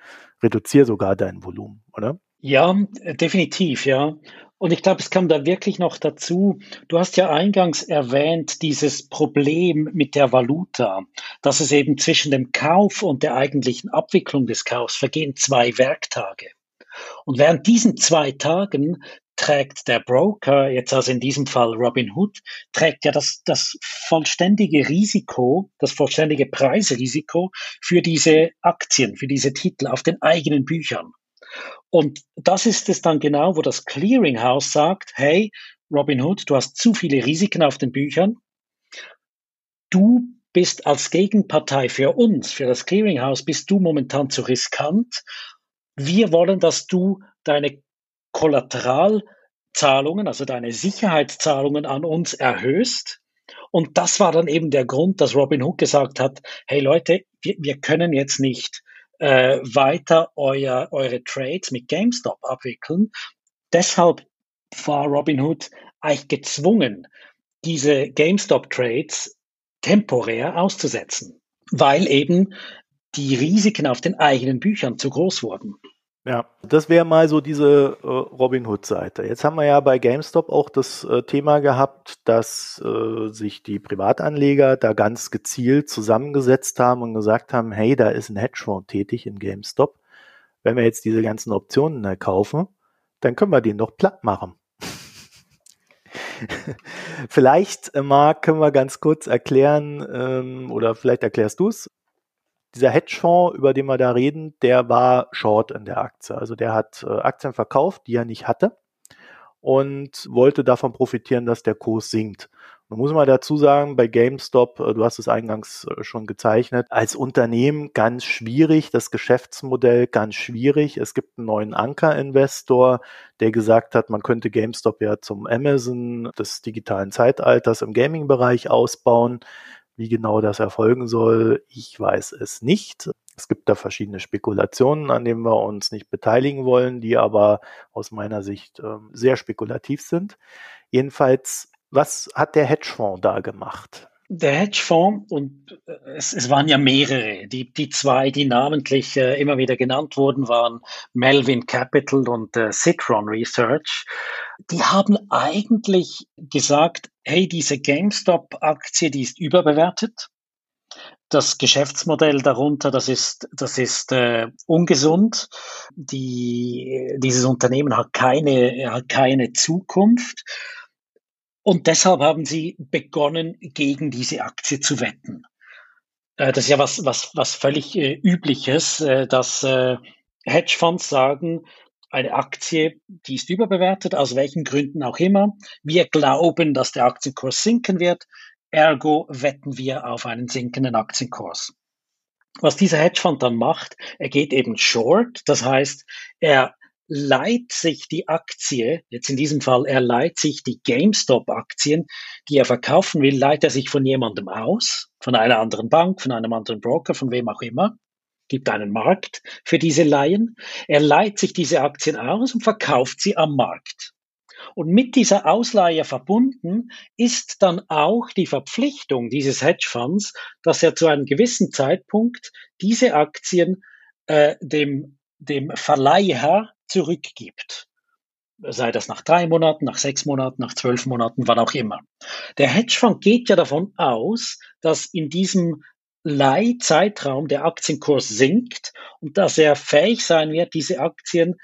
Speaker 1: reduziere sogar dein Volumen, oder?
Speaker 2: Ja, definitiv, ja. Und ich glaube, es kam da wirklich noch dazu, du hast ja eingangs erwähnt, dieses Problem mit der Valuta, dass es eben zwischen dem Kauf und der eigentlichen Abwicklung des Kaufs vergehen zwei Werktage. Und während diesen zwei Tagen trägt der Broker, jetzt also in diesem Fall Robinhood, trägt ja das, das vollständige Risiko, das vollständige Preisrisiko für diese Aktien, für diese Titel auf den eigenen Büchern. Und das ist es dann genau, wo das Clearinghouse sagt, hey, Robinhood, du hast zu viele Risiken auf den Büchern. Du bist als Gegenpartei für uns, für das Clearinghouse, bist du momentan zu riskant. Wir wollen, dass du deine Kollateralzahlungen, also deine Sicherheitszahlungen an uns erhöhst. Und das war dann eben der Grund, dass Robinhood gesagt hat, hey Leute, wir, wir können jetzt nicht äh, weiter euer, eure Trades mit GameStop abwickeln. Deshalb war Robinhood eigentlich gezwungen, diese GameStop-Trades temporär auszusetzen, weil eben die Risiken auf den eigenen Büchern zu groß wurden.
Speaker 1: Ja, das wäre mal so diese äh, Robin Hood-Seite. Jetzt haben wir ja bei GameStop auch das äh, Thema gehabt, dass äh, sich die Privatanleger da ganz gezielt zusammengesetzt haben und gesagt haben, hey, da ist ein Hedgefonds tätig in GameStop. Wenn wir jetzt diese ganzen Optionen da kaufen, dann können wir den doch platt machen. <laughs> vielleicht, äh, Marc, können wir ganz kurz erklären, ähm, oder vielleicht erklärst du es, dieser Hedgefonds, über den wir da reden, der war short in der Aktie. Also der hat äh, Aktien verkauft, die er nicht hatte und wollte davon profitieren, dass der Kurs sinkt. Man muss mal dazu sagen, bei GameStop, äh, du hast es eingangs äh, schon gezeichnet, als Unternehmen ganz schwierig, das Geschäftsmodell ganz schwierig. Es gibt einen neuen Anker-Investor, der gesagt hat, man könnte GameStop ja zum Amazon des digitalen Zeitalters im Gaming-Bereich ausbauen. Wie genau das erfolgen soll, ich weiß es nicht. Es gibt da verschiedene Spekulationen, an denen wir uns nicht beteiligen wollen, die aber aus meiner Sicht äh, sehr spekulativ sind. Jedenfalls, was hat der Hedgefonds da gemacht?
Speaker 2: Der Hedgefonds, und äh, es, es waren ja mehrere, die, die zwei, die namentlich äh, immer wieder genannt wurden, waren Melvin Capital und äh, Citron Research. Die haben eigentlich gesagt, hey, diese GameStop-Aktie, die ist überbewertet. Das Geschäftsmodell darunter, das ist, das ist äh, ungesund. Die, dieses Unternehmen hat keine, hat keine Zukunft. Und deshalb haben sie begonnen, gegen diese Aktie zu wetten. Äh, das ist ja was, was, was völlig äh, übliches, äh, dass äh, Hedgefonds sagen, eine Aktie, die ist überbewertet, aus welchen Gründen auch immer. Wir glauben, dass der Aktienkurs sinken wird. Ergo wetten wir auf einen sinkenden Aktienkurs. Was dieser Hedgefonds dann macht, er geht eben short. Das heißt, er leiht sich die Aktie, jetzt in diesem Fall, er leiht sich die GameStop-Aktien, die er verkaufen will, leiht er sich von jemandem aus, von einer anderen Bank, von einem anderen Broker, von wem auch immer gibt einen Markt für diese Leihen. Er leiht sich diese Aktien aus und verkauft sie am Markt. Und mit dieser Ausleihe verbunden ist dann auch die Verpflichtung dieses Hedgefonds, dass er zu einem gewissen Zeitpunkt diese Aktien äh, dem, dem Verleiher zurückgibt. Sei das nach drei Monaten, nach sechs Monaten, nach zwölf Monaten, wann auch immer. Der Hedgefonds geht ja davon aus, dass in diesem Leihzeitraum der Aktienkurs sinkt und dass er fähig sein wird, diese Aktien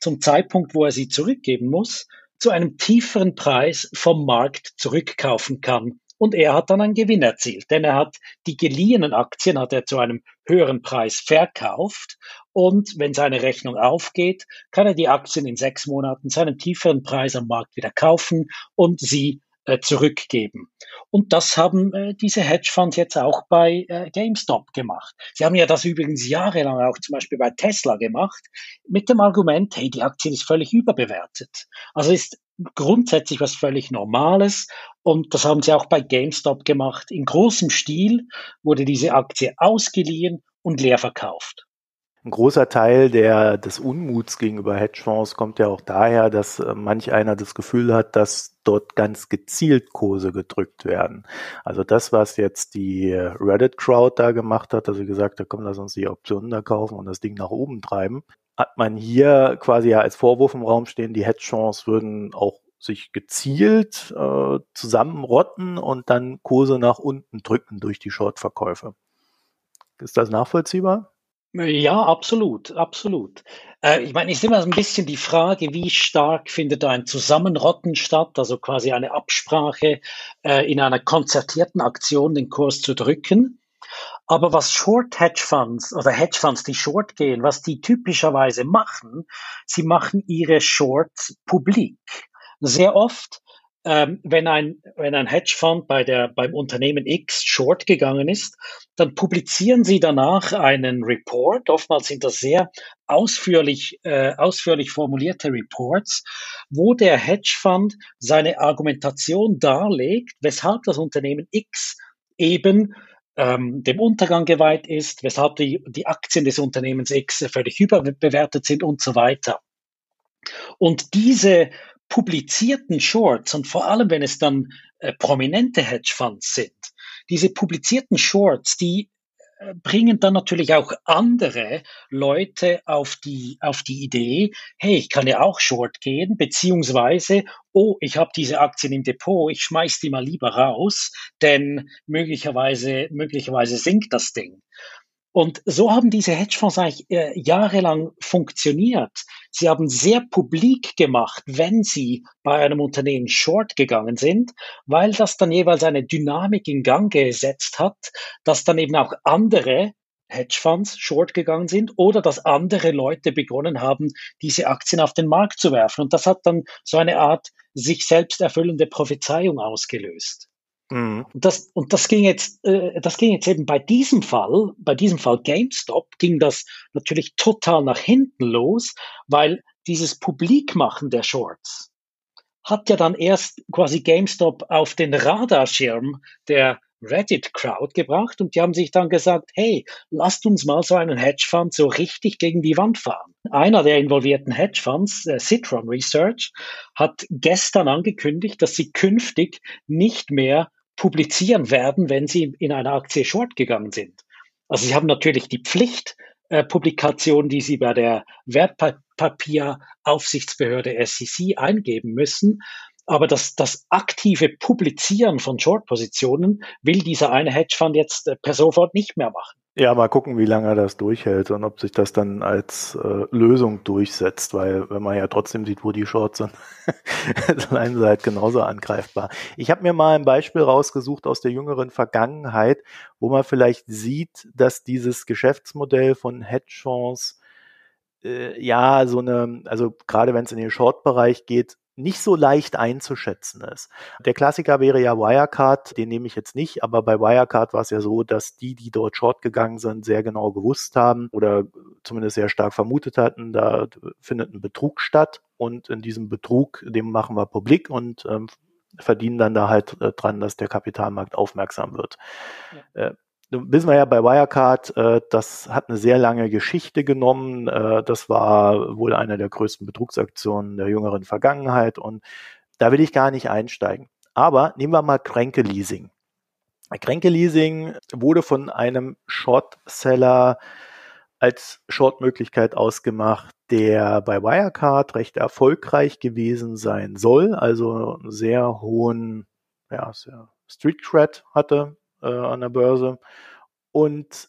Speaker 2: zum Zeitpunkt, wo er sie zurückgeben muss, zu einem tieferen Preis vom Markt zurückkaufen kann, und er hat dann einen Gewinn erzielt, denn er hat die geliehenen Aktien hat er zu einem höheren Preis verkauft und wenn seine Rechnung aufgeht, kann er die Aktien in sechs Monaten zu einem tieferen Preis am Markt wieder kaufen und sie äh, zurückgeben. Und das haben äh, diese Hedgefonds jetzt auch bei äh, GameStop gemacht. Sie haben ja das übrigens jahrelang auch zum Beispiel bei Tesla gemacht, mit dem Argument, hey, die Aktie ist völlig überbewertet. Also ist grundsätzlich was völlig Normales. Und das haben sie auch bei GameStop gemacht. In großem Stil wurde diese Aktie ausgeliehen und leer verkauft.
Speaker 1: Ein großer Teil der, des Unmuts gegenüber Hedgefonds kommt ja auch daher, dass äh, manch einer das Gefühl hat, dass dort ganz gezielt Kurse gedrückt werden. Also das, was jetzt die Reddit-Crowd da gemacht hat, sie gesagt hat, komm, lass uns die Optionen da kaufen und das Ding nach oben treiben, hat man hier quasi ja als Vorwurf im Raum stehen, die Hedgefonds würden auch sich gezielt äh, zusammenrotten und dann Kurse nach unten drücken durch die Short-Verkäufe. Ist das nachvollziehbar?
Speaker 2: Ja, absolut, absolut. Äh, ich meine, es ist immer ein bisschen die Frage, wie stark findet ein Zusammenrotten statt, also quasi eine Absprache äh, in einer konzertierten Aktion den Kurs zu drücken. Aber was Short Hedge Funds oder Hedge Funds, die Short gehen, was die typischerweise machen, sie machen ihre Shorts publik. Sehr oft ähm, wenn ein, wenn ein Hedgefonds bei der, beim Unternehmen X short gegangen ist, dann publizieren sie danach einen Report. Oftmals sind das sehr ausführlich, äh, ausführlich formulierte Reports, wo der Hedgefonds seine Argumentation darlegt, weshalb das Unternehmen X eben ähm, dem Untergang geweiht ist, weshalb die, die Aktien des Unternehmens X völlig überbewertet sind und so weiter. Und diese publizierten Shorts und vor allem, wenn es dann äh, prominente Hedgefonds sind, diese publizierten Shorts, die äh, bringen dann natürlich auch andere Leute auf die, auf die Idee, hey, ich kann ja auch Short gehen, beziehungsweise, oh, ich habe diese Aktien im Depot, ich schmeiß die mal lieber raus, denn möglicherweise, möglicherweise sinkt das Ding. Und so haben diese Hedgefonds eigentlich äh, jahrelang funktioniert. Sie haben sehr publik gemacht, wenn sie bei einem Unternehmen short gegangen sind, weil das dann jeweils eine Dynamik in Gang gesetzt hat, dass dann eben auch andere Hedgefonds short gegangen sind oder dass andere Leute begonnen haben, diese Aktien auf den Markt zu werfen. Und das hat dann so eine Art sich selbst erfüllende Prophezeiung ausgelöst. Mhm. Und das, und das ging jetzt, äh, das ging jetzt eben bei diesem Fall, bei diesem Fall GameStop ging das natürlich total nach hinten los, weil dieses Publikmachen der Shorts hat ja dann erst quasi GameStop auf den Radarschirm der Reddit-Crowd gebracht und die haben sich dann gesagt, hey, lasst uns mal so einen Hedgefonds so richtig gegen die Wand fahren. Einer der involvierten Hedgefonds, äh, Citron Research, hat gestern angekündigt, dass sie künftig nicht mehr publizieren werden, wenn sie in einer Aktie short gegangen sind. Also sie haben natürlich die Pflicht, äh, Publikation, die sie bei der Wertpapieraufsichtsbehörde SEC eingeben müssen. Aber das, das aktive Publizieren von Short-Positionen will dieser eine Hedgefonds jetzt äh, per sofort nicht mehr machen.
Speaker 1: Ja, mal gucken, wie lange das durchhält und ob sich das dann als äh, Lösung durchsetzt, weil wenn man ja trotzdem sieht, wo die Shorts sind, seien sie halt genauso angreifbar. Ich habe mir mal ein Beispiel rausgesucht aus der jüngeren Vergangenheit, wo man vielleicht sieht, dass dieses Geschäftsmodell von Hedgefonds äh, ja so eine, also gerade wenn es in den Short-Bereich geht, nicht so leicht einzuschätzen ist. Der Klassiker wäre ja Wirecard, den nehme ich jetzt nicht, aber bei Wirecard war es ja so, dass die, die dort short gegangen sind, sehr genau gewusst haben oder zumindest sehr stark vermutet hatten, da findet ein Betrug statt und in diesem Betrug, dem machen wir publik und ähm, verdienen dann da halt äh, dran, dass der Kapitalmarkt aufmerksam wird. Ja. Äh, wissen wir ja bei Wirecard, äh, das hat eine sehr lange Geschichte genommen. Äh, das war wohl eine der größten Betrugsaktionen der jüngeren Vergangenheit und da will ich gar nicht einsteigen. Aber nehmen wir mal Kränke Leasing. Kränke Leasing wurde von einem Shortseller als Short-Möglichkeit ausgemacht, der bei Wirecard recht erfolgreich gewesen sein soll, also einen sehr hohen ja, Street Cred hatte, äh, an der Börse. Und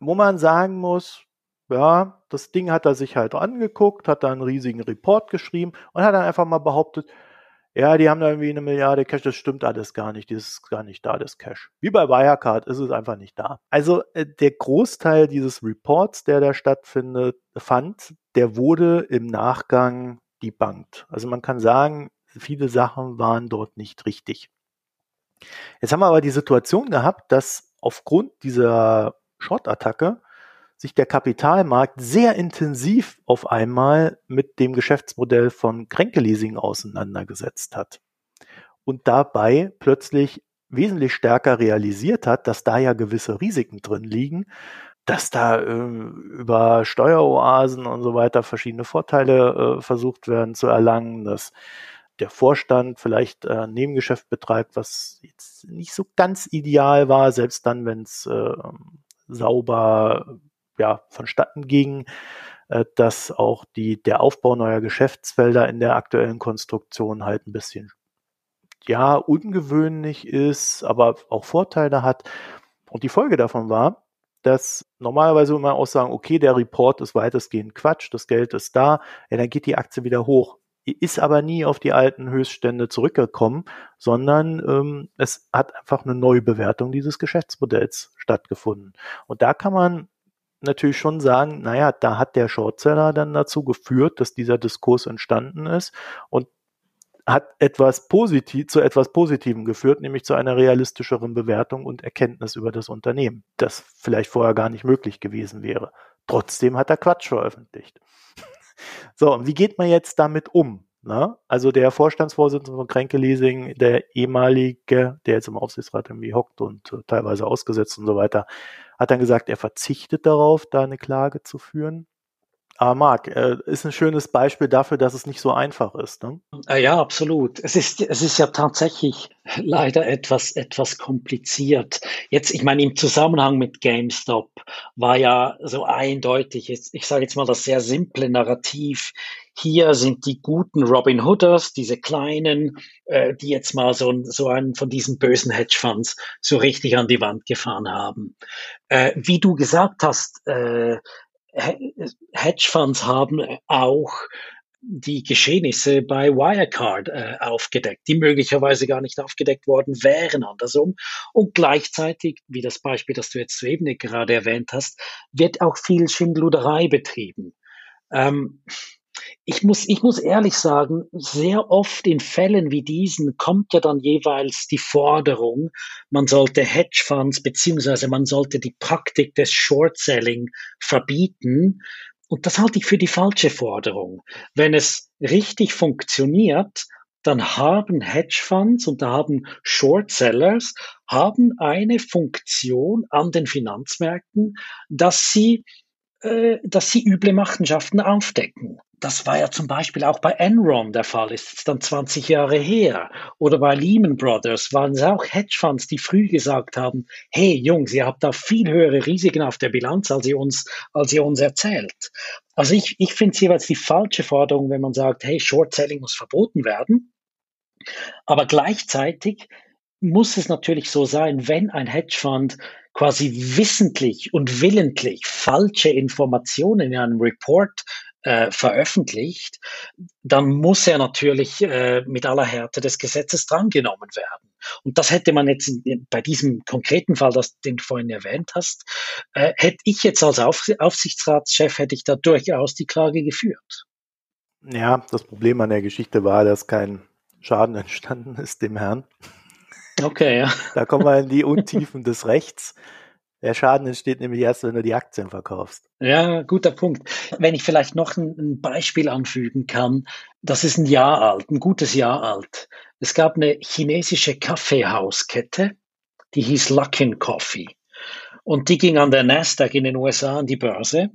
Speaker 1: wo man sagen muss, ja, das Ding hat er sich halt angeguckt, hat da einen riesigen Report geschrieben und hat dann einfach mal behauptet, ja, die haben da irgendwie eine Milliarde Cash, das stimmt alles gar nicht, das ist gar nicht da, das Cash. Wie bei Wirecard ist es einfach nicht da. Also äh, der Großteil dieses Reports, der da stattfindet, fand, der wurde im Nachgang debunked. Also man kann sagen, viele Sachen waren dort nicht richtig. Jetzt haben wir aber die Situation gehabt, dass aufgrund dieser Short-Attacke sich der Kapitalmarkt sehr intensiv auf einmal mit dem Geschäftsmodell von Kränke-Leasing auseinandergesetzt hat und dabei plötzlich wesentlich stärker realisiert hat, dass da ja gewisse Risiken drin liegen, dass da äh, über Steueroasen und so weiter verschiedene Vorteile äh, versucht werden zu erlangen, dass der Vorstand vielleicht äh, Nebengeschäft betreibt, was jetzt nicht so ganz ideal war, selbst dann, wenn es äh, sauber ja, vonstatten ging, äh, dass auch die, der Aufbau neuer Geschäftsfelder in der aktuellen Konstruktion halt ein bisschen ja, ungewöhnlich ist, aber auch Vorteile hat. Und die Folge davon war, dass normalerweise immer auch sagen, okay, der Report ist weitestgehend Quatsch, das Geld ist da, ja, dann geht die Aktie wieder hoch. Ist aber nie auf die alten Höchststände zurückgekommen, sondern ähm, es hat einfach eine Neubewertung dieses Geschäftsmodells stattgefunden. Und da kann man natürlich schon sagen, naja, da hat der Shortseller dann dazu geführt, dass dieser Diskurs entstanden ist und hat etwas positiv, zu etwas Positivem geführt, nämlich zu einer realistischeren Bewertung und Erkenntnis über das Unternehmen, das vielleicht vorher gar nicht möglich gewesen wäre. Trotzdem hat er Quatsch veröffentlicht. So, wie geht man jetzt damit um? Na? Also der Vorstandsvorsitzende von Kränke Leasing, der ehemalige, der jetzt im Aufsichtsrat irgendwie hockt und äh, teilweise ausgesetzt und so weiter, hat dann gesagt, er verzichtet darauf, da eine Klage zu führen. Aber Marc, äh, ist ein schönes Beispiel dafür, dass es nicht so einfach ist. Ne?
Speaker 2: Ah ja, absolut. Es ist, es ist ja tatsächlich <laughs> leider etwas, etwas kompliziert. Jetzt, ich meine, im Zusammenhang mit GameStop war ja so eindeutig, ich sage jetzt mal das sehr simple Narrativ, hier sind die guten Robin Hooders, diese kleinen, äh, die jetzt mal so, so einen von diesen bösen Hedgefonds so richtig an die Wand gefahren haben. Äh, wie du gesagt hast, äh, Hedgefonds haben auch die Geschehnisse bei Wirecard äh, aufgedeckt, die möglicherweise gar nicht aufgedeckt worden wären andersrum. Und gleichzeitig, wie das Beispiel, das du jetzt soeben gerade erwähnt hast, wird auch viel Schindluderei betrieben. Ähm, ich muss, ich muss ehrlich sagen, sehr oft in Fällen wie diesen kommt ja dann jeweils die Forderung, man sollte Hedgefonds beziehungsweise man sollte die Praktik des Short-Selling verbieten. Und das halte ich für die falsche Forderung. Wenn es richtig funktioniert, dann haben Hedgefonds und da haben Short-Sellers haben eine Funktion an den Finanzmärkten, dass sie dass sie üble Machenschaften aufdecken. Das war ja zum Beispiel auch bei Enron der Fall, ist jetzt dann 20 Jahre her. Oder bei Lehman Brothers waren es auch Hedgefonds, die früh gesagt haben, hey Jungs, ihr habt da viel höhere Risiken auf der Bilanz, als ihr uns, als ihr uns erzählt. Also ich, ich finde es jeweils die falsche Forderung, wenn man sagt, hey, Short Selling muss verboten werden. Aber gleichzeitig muss es natürlich so sein, wenn ein Hedgefonds quasi wissentlich und willentlich falsche Informationen in einem Report äh, veröffentlicht, dann muss er natürlich äh, mit aller Härte des Gesetzes drangenommen werden. Und das hätte man jetzt in, bei diesem konkreten Fall, das, den du vorhin erwähnt hast, äh, hätte ich jetzt als Auf, Aufsichtsratschef, hätte ich da durchaus die Klage geführt.
Speaker 1: Ja, das Problem an der Geschichte war, dass kein Schaden <laughs> entstanden ist dem Herrn.
Speaker 2: Okay, ja.
Speaker 1: Da kommen wir in die Untiefen des Rechts. Der Schaden entsteht nämlich erst, wenn du die Aktien verkaufst.
Speaker 2: Ja, guter Punkt. Wenn ich vielleicht noch ein, ein Beispiel anfügen kann, das ist ein Jahr alt, ein gutes Jahr alt. Es gab eine chinesische Kaffeehauskette, die hieß Luckin Coffee. Und die ging an der Nasdaq in den USA an die Börse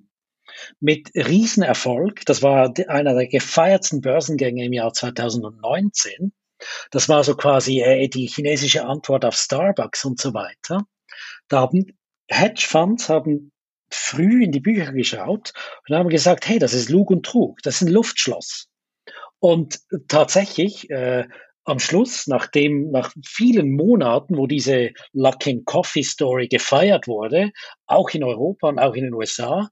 Speaker 2: mit Riesenerfolg. Das war einer der gefeiertsten Börsengänge im Jahr 2019. Das war so quasi äh, die chinesische Antwort auf Starbucks und so weiter. Da haben Hedgefonds haben früh in die Bücher geschaut und haben gesagt, hey, das ist Lug und Trug, das ist ein Luftschloss. Und tatsächlich, äh, am Schluss, nachdem, nach vielen Monaten, wo diese Luckin Coffee Story gefeiert wurde, auch in Europa und auch in den USA,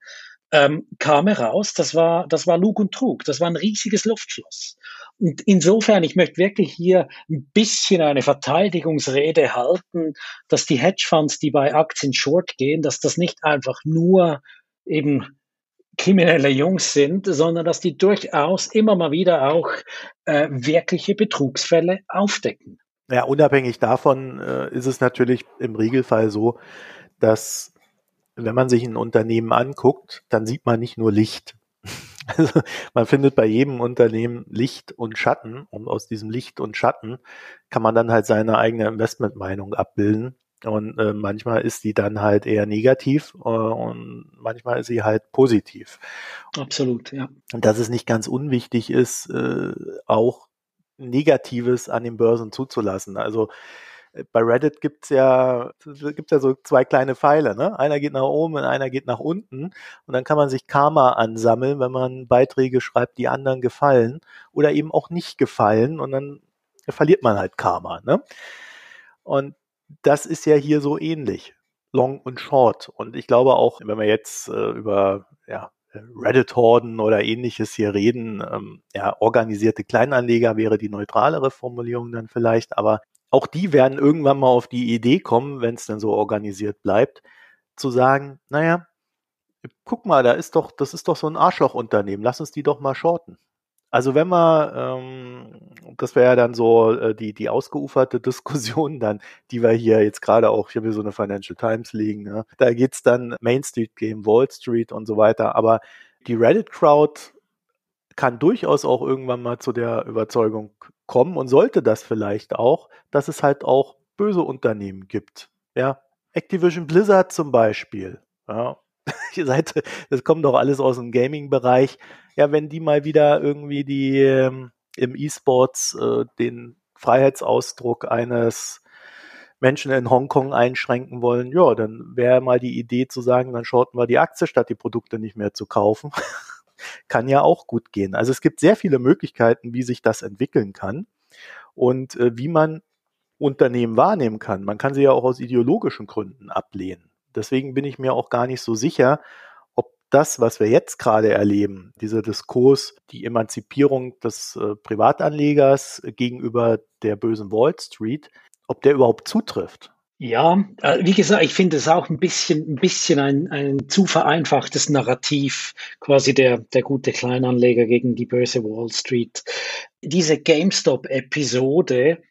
Speaker 2: ähm, kam heraus, das war, das war Lug und Trug. Das war ein riesiges Luftschloss. Und insofern, ich möchte wirklich hier ein bisschen eine Verteidigungsrede halten, dass die Hedgefonds, die bei Aktien short gehen, dass das nicht einfach nur eben kriminelle Jungs sind, sondern dass die durchaus immer mal wieder auch äh, wirkliche Betrugsfälle aufdecken.
Speaker 1: Ja, unabhängig davon äh, ist es natürlich im Regelfall so, dass wenn man sich ein Unternehmen anguckt, dann sieht man nicht nur Licht. <laughs> Also man findet bei jedem Unternehmen Licht und Schatten und aus diesem Licht und Schatten kann man dann halt seine eigene Investmentmeinung abbilden. Und äh, manchmal ist die dann halt eher negativ äh, und manchmal ist sie halt positiv.
Speaker 2: Absolut, ja.
Speaker 1: Und dass es nicht ganz unwichtig ist, äh, auch Negatives an den Börsen zuzulassen. Also bei Reddit gibt's ja, gibt's ja so zwei kleine Pfeile, ne? Einer geht nach oben und einer geht nach unten. Und dann kann man sich Karma ansammeln, wenn man Beiträge schreibt, die anderen gefallen oder eben auch nicht gefallen. Und dann verliert man halt Karma, ne? Und das ist ja hier so ähnlich. Long und Short. Und ich glaube auch, wenn wir jetzt äh, über ja, Reddit-Horden oder ähnliches hier reden, ähm, ja, organisierte Kleinanleger wäre die neutralere Formulierung dann vielleicht, aber auch die werden irgendwann mal auf die Idee kommen, wenn es dann so organisiert bleibt, zu sagen, naja, guck mal, da ist doch, das ist doch so ein Arschlochunternehmen, lass uns die doch mal shorten. Also wenn wir, ähm, das wäre ja dann so äh, die, die ausgeuferte <laughs> Diskussion dann, die wir hier jetzt gerade auch, hier wie so eine Financial Times liegen, ne? da geht's dann Main Street Game, Wall Street und so weiter, aber die Reddit-Crowd kann durchaus auch irgendwann mal zu der Überzeugung kommen und sollte das vielleicht auch, dass es halt auch böse Unternehmen gibt. Ja, Activision Blizzard zum Beispiel. Ja, <laughs> ihr seid, das kommt doch alles aus dem Gaming-Bereich. Ja, wenn die mal wieder irgendwie die ähm, im E-Sports äh, den Freiheitsausdruck eines Menschen in Hongkong einschränken wollen, ja, dann wäre mal die Idee zu sagen, dann shorten wir die Aktie, statt die Produkte nicht mehr zu kaufen. <laughs> kann ja auch gut gehen. Also es gibt sehr viele Möglichkeiten, wie sich das entwickeln kann und äh, wie man Unternehmen wahrnehmen kann. Man kann sie ja auch aus ideologischen Gründen ablehnen. Deswegen bin ich mir auch gar nicht so sicher, ob das, was wir jetzt gerade erleben, dieser Diskurs, die Emanzipierung des äh, Privatanlegers gegenüber der bösen Wall Street, ob der überhaupt zutrifft.
Speaker 2: Ja, äh, wie gesagt, ich finde es auch ein bisschen, ein bisschen ein, ein zu vereinfachtes Narrativ, quasi der, der gute Kleinanleger gegen die böse Wall Street. Diese GameStop-Episode,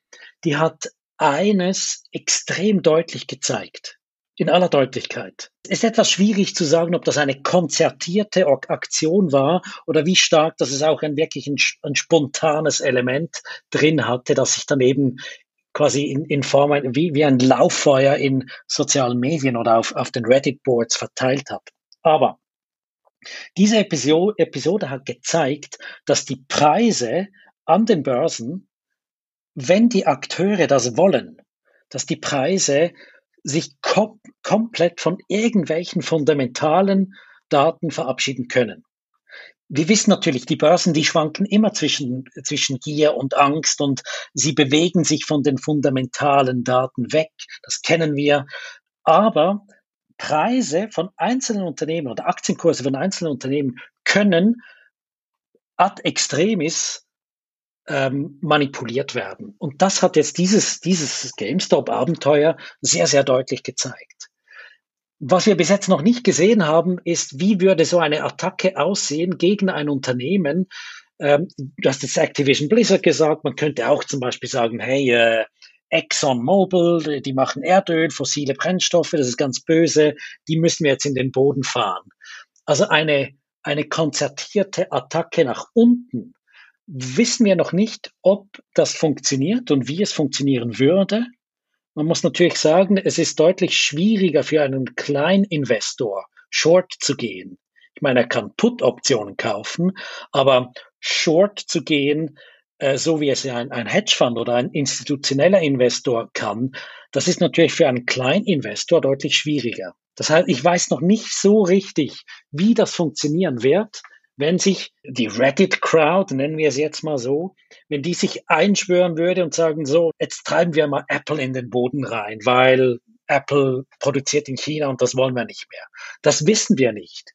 Speaker 2: die hat eines extrem deutlich gezeigt. In aller Deutlichkeit. Es ist etwas schwierig zu sagen, ob das eine konzertierte Aktion war oder wie stark, dass es auch ein wirklich ein, ein spontanes Element drin hatte, das sich dann eben quasi in, in Form wie, wie ein Lauffeuer in sozialen Medien oder auf, auf den Reddit-Boards verteilt hat. Aber diese Episode, Episode hat gezeigt, dass die Preise an den Börsen, wenn die Akteure das wollen, dass die Preise sich kom komplett von irgendwelchen fundamentalen Daten verabschieden können wir wissen natürlich, die Börsen, die schwanken immer zwischen, zwischen Gier und Angst und sie bewegen sich von den fundamentalen Daten weg. Das kennen wir. Aber Preise von einzelnen Unternehmen oder Aktienkurse von einzelnen Unternehmen können ad extremis ähm, manipuliert werden. Und das hat jetzt dieses, dieses GameStop-Abenteuer sehr, sehr deutlich gezeigt. Was wir bis jetzt noch nicht gesehen haben, ist, wie würde so eine Attacke aussehen gegen ein Unternehmen. Ähm, du hast jetzt Activision Blizzard gesagt, man könnte auch zum Beispiel sagen, hey, äh, Exxon Mobil, die machen Erdöl, fossile Brennstoffe, das ist ganz böse, die müssen wir jetzt in den Boden fahren. Also eine, eine konzertierte Attacke nach unten. Wissen wir noch nicht, ob das funktioniert und wie es funktionieren würde. Man muss natürlich sagen, es ist deutlich schwieriger für einen Kleininvestor, Short zu gehen. Ich meine, er kann Put-Optionen kaufen, aber Short zu gehen, äh, so wie es ein, ein Hedgefonds oder ein institutioneller Investor kann, das ist natürlich für einen Kleininvestor deutlich schwieriger. Das heißt, ich weiß noch nicht so richtig, wie das funktionieren wird wenn sich die Reddit-Crowd, nennen wir es jetzt mal so, wenn die sich einschwören würde und sagen, so, jetzt treiben wir mal Apple in den Boden rein, weil Apple produziert in China und das wollen wir nicht mehr. Das wissen wir nicht.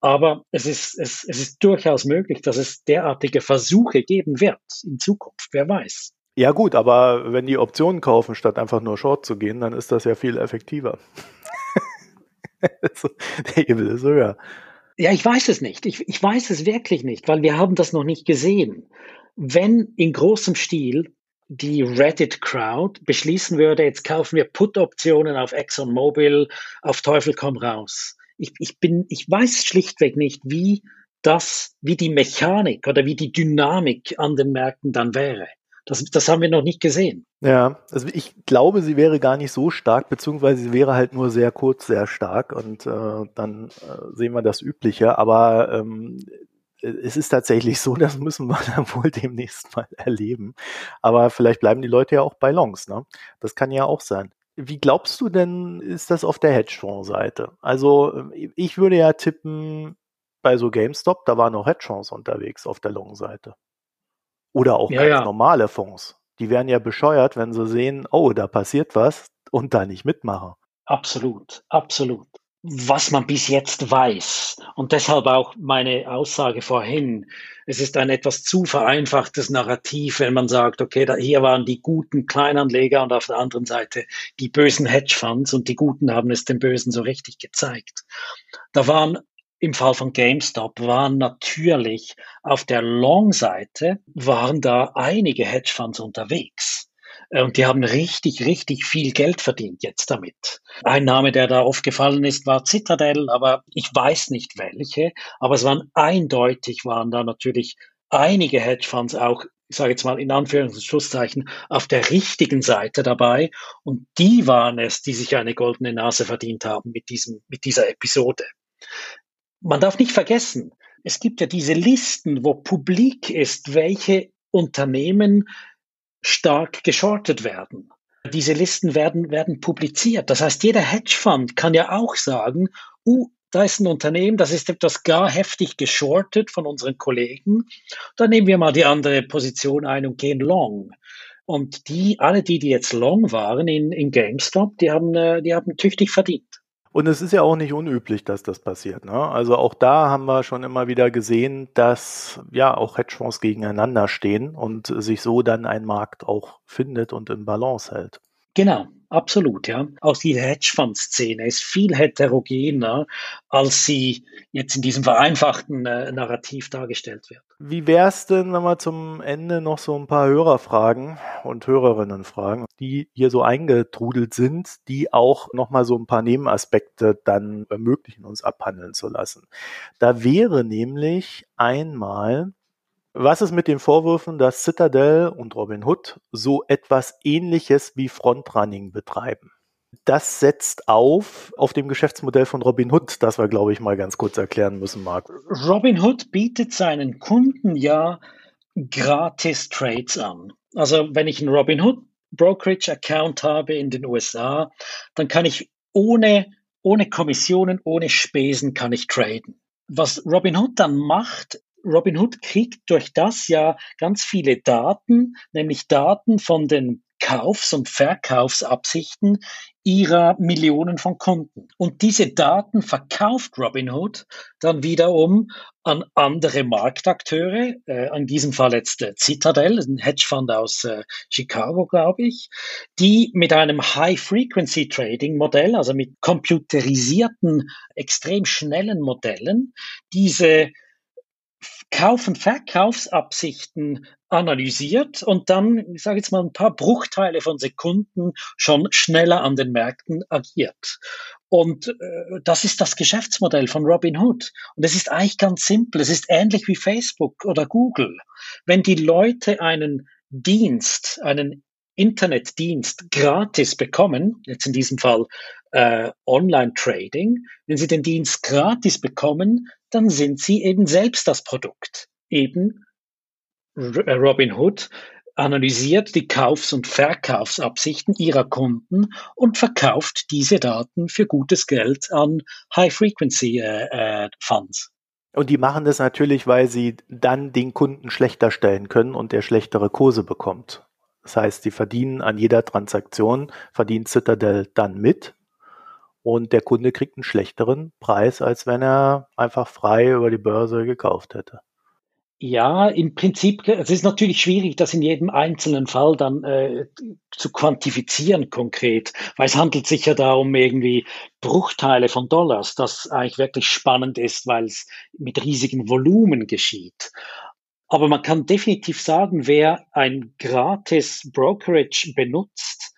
Speaker 2: Aber es ist, es, es ist durchaus möglich, dass es derartige Versuche geben wird in Zukunft. Wer weiß.
Speaker 1: Ja gut, aber wenn die Optionen kaufen, statt einfach nur Short zu gehen, dann ist das ja viel effektiver. <laughs>
Speaker 2: der Hebel ist höher. Ja, ich weiß es nicht. Ich, ich weiß es wirklich nicht, weil wir haben das noch nicht gesehen. Wenn in großem Stil die Reddit-Crowd beschließen würde, jetzt kaufen wir Put-Optionen auf ExxonMobil, auf Teufel komm raus. Ich, ich bin, ich weiß schlichtweg nicht, wie das, wie die Mechanik oder wie die Dynamik an den Märkten dann wäre. Das, das haben wir noch nicht gesehen.
Speaker 1: Ja, also ich glaube, sie wäre gar nicht so stark, beziehungsweise sie wäre halt nur sehr kurz sehr stark und äh, dann äh, sehen wir das Übliche. Aber ähm, es ist tatsächlich so, <laughs> das müssen wir dann wohl demnächst mal erleben. Aber vielleicht bleiben die Leute ja auch bei Longs, ne? Das kann ja auch sein. Wie glaubst du denn, ist das auf der Hedgefonds-Seite? Also ich würde ja tippen, bei so GameStop, da waren noch Hedgefonds unterwegs auf der Long-Seite. Oder auch ja, ganz ja. normale Fonds. Die wären ja bescheuert, wenn sie sehen, oh, da passiert was und da nicht mitmachen.
Speaker 2: Absolut, absolut was man bis jetzt weiß. Und deshalb auch meine Aussage vorhin. Es ist ein etwas zu vereinfachtes Narrativ, wenn man sagt, okay, da, hier waren die guten Kleinanleger und auf der anderen Seite die bösen Hedgefonds und die Guten haben es den Bösen so richtig gezeigt. Da waren im Fall von GameStop waren natürlich auf der Long-Seite waren da einige Hedgefonds unterwegs. Äh, und die haben richtig, richtig viel Geld verdient jetzt damit. Ein Name, der da aufgefallen ist, war Citadel, aber ich weiß nicht welche. Aber es waren eindeutig, waren da natürlich einige Hedgefonds auch ich sage jetzt mal in Anführungs- und Schlusszeichen, auf der richtigen Seite dabei. Und die waren es, die sich eine goldene Nase verdient haben mit, diesem, mit dieser Episode. Man darf nicht vergessen, es gibt ja diese Listen, wo publik ist, welche Unternehmen stark geschortet werden. Diese Listen werden, werden publiziert. Das heißt, jeder Hedgefonds kann ja auch sagen, uh, da ist ein Unternehmen, das ist etwas gar heftig geschortet von unseren Kollegen. Da nehmen wir mal die andere Position ein und gehen long. Und die, alle die, die jetzt long waren in, in GameStop, die haben, äh, die haben tüchtig verdient.
Speaker 1: Und es ist ja auch nicht unüblich, dass das passiert. Ne? Also auch da haben wir schon immer wieder gesehen, dass ja auch Hedgefonds gegeneinander stehen und sich so dann ein Markt auch findet und in Balance hält.
Speaker 2: Genau, absolut, ja. Auch die Hedgefonds-Szene ist viel heterogener, als sie jetzt in diesem vereinfachten äh, Narrativ dargestellt wird.
Speaker 1: Wie wär's denn, wenn wir zum Ende noch so ein paar Hörerfragen und Hörerinnen fragen, die hier so eingetrudelt sind, die auch nochmal so ein paar Nebenaspekte dann ermöglichen, uns abhandeln zu lassen. Da wäre nämlich einmal was ist mit den Vorwürfen, dass Citadel und Robinhood so etwas ähnliches wie Frontrunning betreiben? Das setzt auf auf dem Geschäftsmodell von Robinhood, das wir, glaube ich, mal ganz kurz erklären müssen, Marc.
Speaker 2: Robinhood bietet seinen Kunden ja gratis Trades an. Also wenn ich einen Robinhood Brokerage Account habe in den USA, dann kann ich ohne, ohne Kommissionen, ohne Spesen kann ich traden. Was Robinhood dann macht, Robinhood kriegt durch das ja ganz viele Daten, nämlich Daten von den Kaufs- und Verkaufsabsichten ihrer Millionen von Kunden. Und diese Daten verkauft Robinhood dann wiederum an andere Marktakteure, äh, in diesem Fall jetzt äh, Citadel, ein Hedgefonds aus äh, Chicago, glaube ich, die mit einem High-Frequency-Trading-Modell, also mit computerisierten, extrem schnellen Modellen, diese Kauf- und Verkaufsabsichten analysiert und dann, ich sage jetzt mal, ein paar Bruchteile von Sekunden schon schneller an den Märkten agiert. Und äh, das ist das Geschäftsmodell von Robinhood. Und es ist eigentlich ganz simpel. Es ist ähnlich wie Facebook oder Google. Wenn die Leute einen Dienst, einen Internetdienst gratis bekommen, jetzt in diesem Fall äh, Online-Trading, wenn Sie den Dienst gratis bekommen, dann sind Sie eben selbst das Produkt. Eben äh, Robin Hood analysiert die Kaufs- und Verkaufsabsichten ihrer Kunden und verkauft diese Daten für gutes Geld an High-Frequency-Funds.
Speaker 1: Äh, und die machen das natürlich, weil sie dann den Kunden schlechter stellen können und der schlechtere Kurse bekommt. Das heißt, sie verdienen an jeder Transaktion, verdient Citadel dann mit und der Kunde kriegt einen schlechteren Preis, als wenn er einfach frei über die Börse gekauft hätte.
Speaker 2: Ja, im Prinzip, es ist natürlich schwierig, das in jedem einzelnen Fall dann äh, zu quantifizieren konkret, weil es handelt sich ja da um irgendwie Bruchteile von Dollars, das eigentlich wirklich spannend ist, weil es mit riesigen Volumen geschieht. Aber man kann definitiv sagen, wer ein gratis Brokerage benutzt,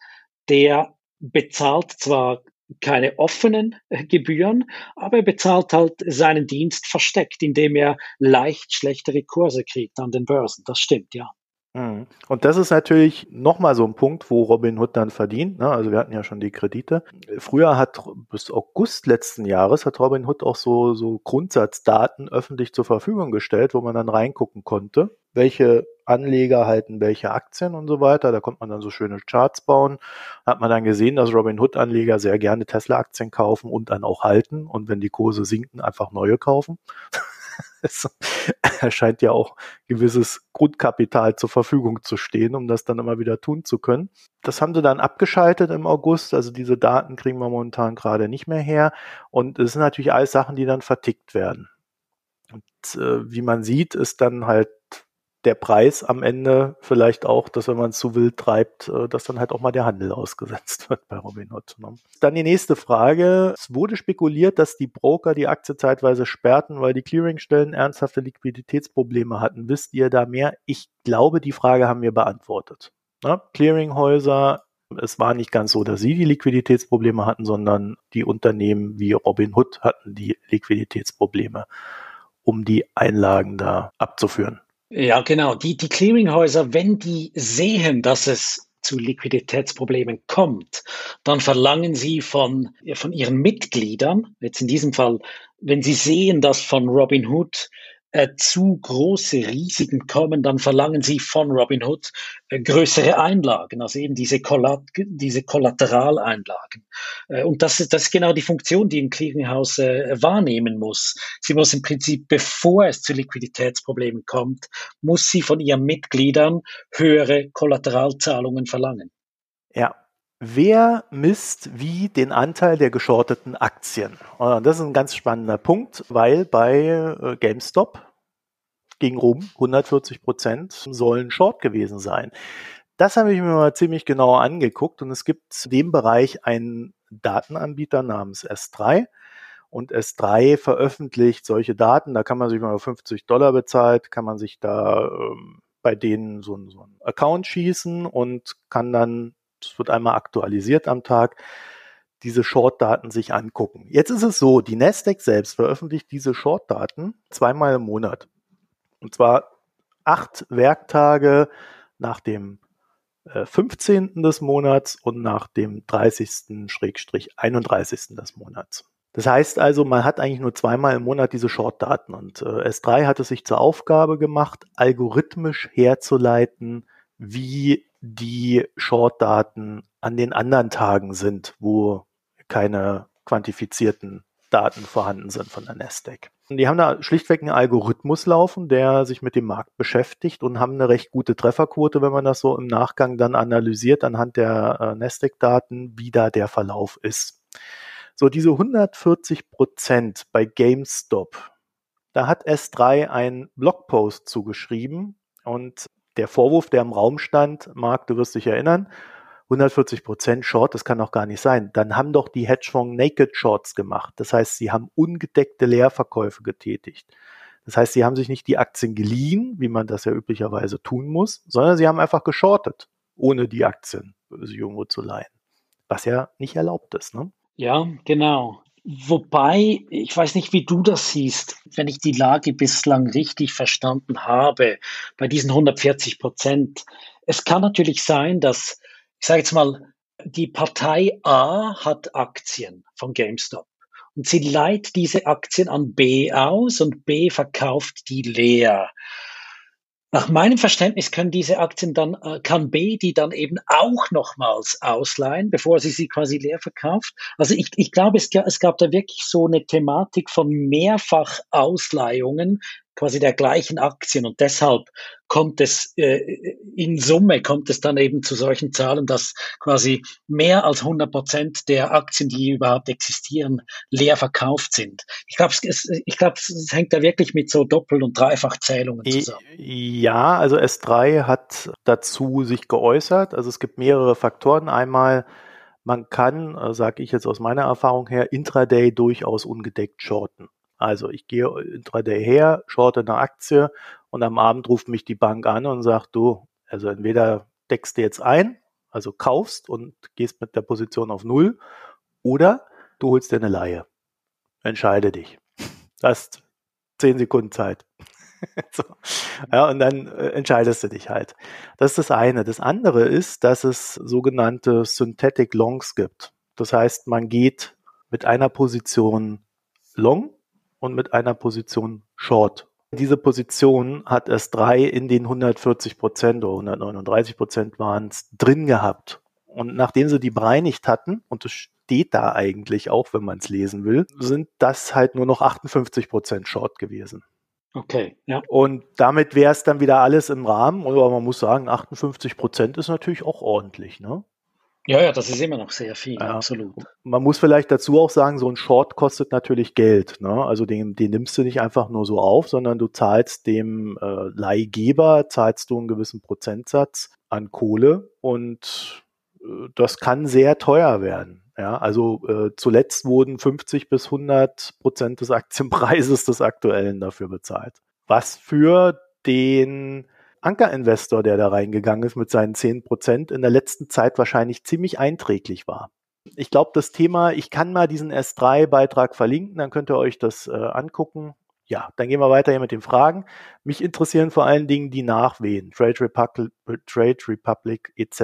Speaker 2: der bezahlt zwar keine offenen äh, Gebühren, aber er bezahlt halt seinen Dienst versteckt, indem er leicht schlechtere Kurse kriegt an den Börsen. Das stimmt, ja.
Speaker 1: Mhm. Und das ist natürlich nochmal so ein Punkt, wo Robinhood dann verdient. Ne? Also wir hatten ja schon die Kredite. Früher hat bis August letzten Jahres hat Robinhood auch so, so Grundsatzdaten öffentlich zur Verfügung gestellt, wo man dann reingucken konnte, welche Anleger halten welche Aktien und so weiter. Da konnte man dann so schöne Charts bauen. Hat man dann gesehen, dass Robinhood-Anleger sehr gerne Tesla-Aktien kaufen und dann auch halten und wenn die Kurse sinken, einfach neue kaufen. <laughs> es scheint ja auch gewisses Grundkapital zur Verfügung zu stehen, um das dann immer wieder tun zu können. Das haben sie dann abgeschaltet im August. Also diese Daten kriegen wir momentan gerade nicht mehr her. Und es sind natürlich alles Sachen, die dann vertickt werden. Und äh, wie man sieht, ist dann halt der Preis am Ende vielleicht auch, dass wenn man es zu wild treibt, äh, dass dann halt auch mal der Handel ausgesetzt <laughs> wird bei Robinhood. Ne? Dann die nächste Frage. Es wurde spekuliert, dass die Broker die Aktie zeitweise sperrten, weil die Clearingstellen ernsthafte Liquiditätsprobleme hatten. Wisst ihr da mehr? Ich glaube, die Frage haben wir beantwortet. Ne? Clearinghäuser es war nicht ganz so, dass sie die Liquiditätsprobleme hatten, sondern die Unternehmen wie Robinhood hatten die Liquiditätsprobleme, um die Einlagen da abzuführen.
Speaker 2: Ja, genau. Die, die Clearinghäuser, wenn die sehen, dass es zu Liquiditätsproblemen kommt, dann verlangen sie von, von ihren Mitgliedern, jetzt in diesem Fall, wenn sie sehen, dass von Robinhood äh, zu große Risiken kommen, dann verlangen sie von Robinhood äh, größere Einlagen, also eben diese, Kollat diese Kollateraleinlagen. Äh, und das ist, das ist genau die Funktion, die ein Clearinghouse äh, wahrnehmen muss. Sie muss im Prinzip, bevor es zu Liquiditätsproblemen kommt, muss sie von ihren Mitgliedern höhere Kollateralzahlungen verlangen.
Speaker 1: Ja, Wer misst wie den Anteil der geschorteten Aktien? Und das ist ein ganz spannender Punkt, weil bei äh, GameStop ging rum 140 Prozent sollen Short gewesen sein. Das habe ich mir mal ziemlich genau angeguckt und es gibt in dem Bereich einen Datenanbieter namens S3 und S3 veröffentlicht solche Daten. Da kann man sich mal 50 Dollar bezahlt, kann man sich da ähm, bei denen so, so einen Account schießen und kann dann es wird einmal aktualisiert am Tag, diese Short-Daten sich angucken. Jetzt ist es so, die Nasdaq selbst veröffentlicht diese Short-Daten zweimal im Monat. Und zwar acht Werktage nach dem 15. Äh, des Monats und nach dem 30.-31. des Monats. Das heißt also, man hat eigentlich nur zweimal im Monat diese Short-Daten und äh, S3 hat es sich zur Aufgabe gemacht, algorithmisch herzuleiten, wie die Short-Daten an den anderen Tagen sind, wo keine quantifizierten Daten vorhanden sind von der Nasdaq. Die haben da schlichtweg einen Algorithmus laufen, der sich mit dem Markt beschäftigt und haben eine recht gute Trefferquote, wenn man das so im Nachgang dann analysiert anhand der äh, Nasdaq-Daten, wie da der Verlauf ist. So, diese 140 Prozent bei GameStop, da hat S3 einen Blogpost zugeschrieben und der Vorwurf, der im Raum stand, Marc, du wirst dich erinnern, 140 Prozent Short, das kann doch gar nicht sein. Dann haben doch die Hedgefonds Naked Shorts gemacht. Das heißt, sie haben ungedeckte Leerverkäufe getätigt. Das heißt, sie haben sich nicht die Aktien geliehen, wie man das ja üblicherweise tun muss, sondern sie haben einfach geschortet, ohne die Aktien sich irgendwo zu leihen. Was ja nicht erlaubt ist. Ne?
Speaker 2: Ja, genau. Wobei, ich weiß nicht, wie du das siehst, wenn ich die Lage bislang richtig verstanden habe, bei diesen 140 Prozent. Es kann natürlich sein, dass, ich sage jetzt mal, die Partei A hat Aktien von GameStop und sie leiht diese Aktien an B aus und B verkauft die leer. Nach meinem Verständnis können diese Aktien dann, äh, kann B die dann eben auch nochmals ausleihen, bevor sie sie quasi leer verkauft. Also ich, ich glaube, es, es gab da wirklich so eine Thematik von mehrfach Ausleihungen quasi der gleichen Aktien und deshalb kommt es äh, in Summe kommt es dann eben zu solchen Zahlen, dass quasi mehr als 100 Prozent der Aktien, die überhaupt existieren, leer verkauft sind. Ich glaube, es, ich glaube, es hängt da wirklich mit so Doppel- und Dreifachzählungen zusammen.
Speaker 1: Ja, also S3 hat dazu sich geäußert. Also es gibt mehrere Faktoren. Einmal man kann, äh, sage ich jetzt aus meiner Erfahrung her, Intraday durchaus ungedeckt shorten. Also ich gehe intraday her, shorte eine Aktie und am Abend ruft mich die Bank an und sagt, du, also entweder deckst du jetzt ein, also kaufst und gehst mit der Position auf Null, oder du holst dir eine Laie. Entscheide dich. Du hast zehn Sekunden Zeit. <laughs> so. Ja, und dann äh, entscheidest du dich halt. Das ist das eine. Das andere ist, dass es sogenannte Synthetic Longs gibt. Das heißt, man geht mit einer Position long und mit einer Position Short. Diese Position hat es drei in den 140 Prozent oder 139 Prozent waren es drin gehabt. Und nachdem sie die bereinigt hatten, und das steht da eigentlich auch, wenn man es lesen will, sind das halt nur noch 58 Prozent Short gewesen.
Speaker 2: Okay, ja.
Speaker 1: Und damit wäre es dann wieder alles im Rahmen. Aber man muss sagen, 58 Prozent ist natürlich auch ordentlich, ne?
Speaker 2: Ja, ja, das ist immer noch sehr viel, ja. absolut.
Speaker 1: Man muss vielleicht dazu auch sagen, so ein Short kostet natürlich Geld. Ne? Also den, den nimmst du nicht einfach nur so auf, sondern du zahlst dem äh, Leihgeber, zahlst du einen gewissen Prozentsatz an Kohle und äh, das kann sehr teuer werden. Ja, also äh, zuletzt wurden 50 bis 100 Prozent des Aktienpreises des aktuellen dafür bezahlt. Was für den Ankerinvestor, der da reingegangen ist mit seinen 10 Prozent, in der letzten Zeit wahrscheinlich ziemlich einträglich war. Ich glaube, das Thema, ich kann mal diesen S3-Beitrag verlinken, dann könnt ihr euch das äh, angucken. Ja, dann gehen wir weiter hier mit den Fragen. Mich interessieren vor allen Dingen die Nachwehen, Trade Republic, Trade Republic etc.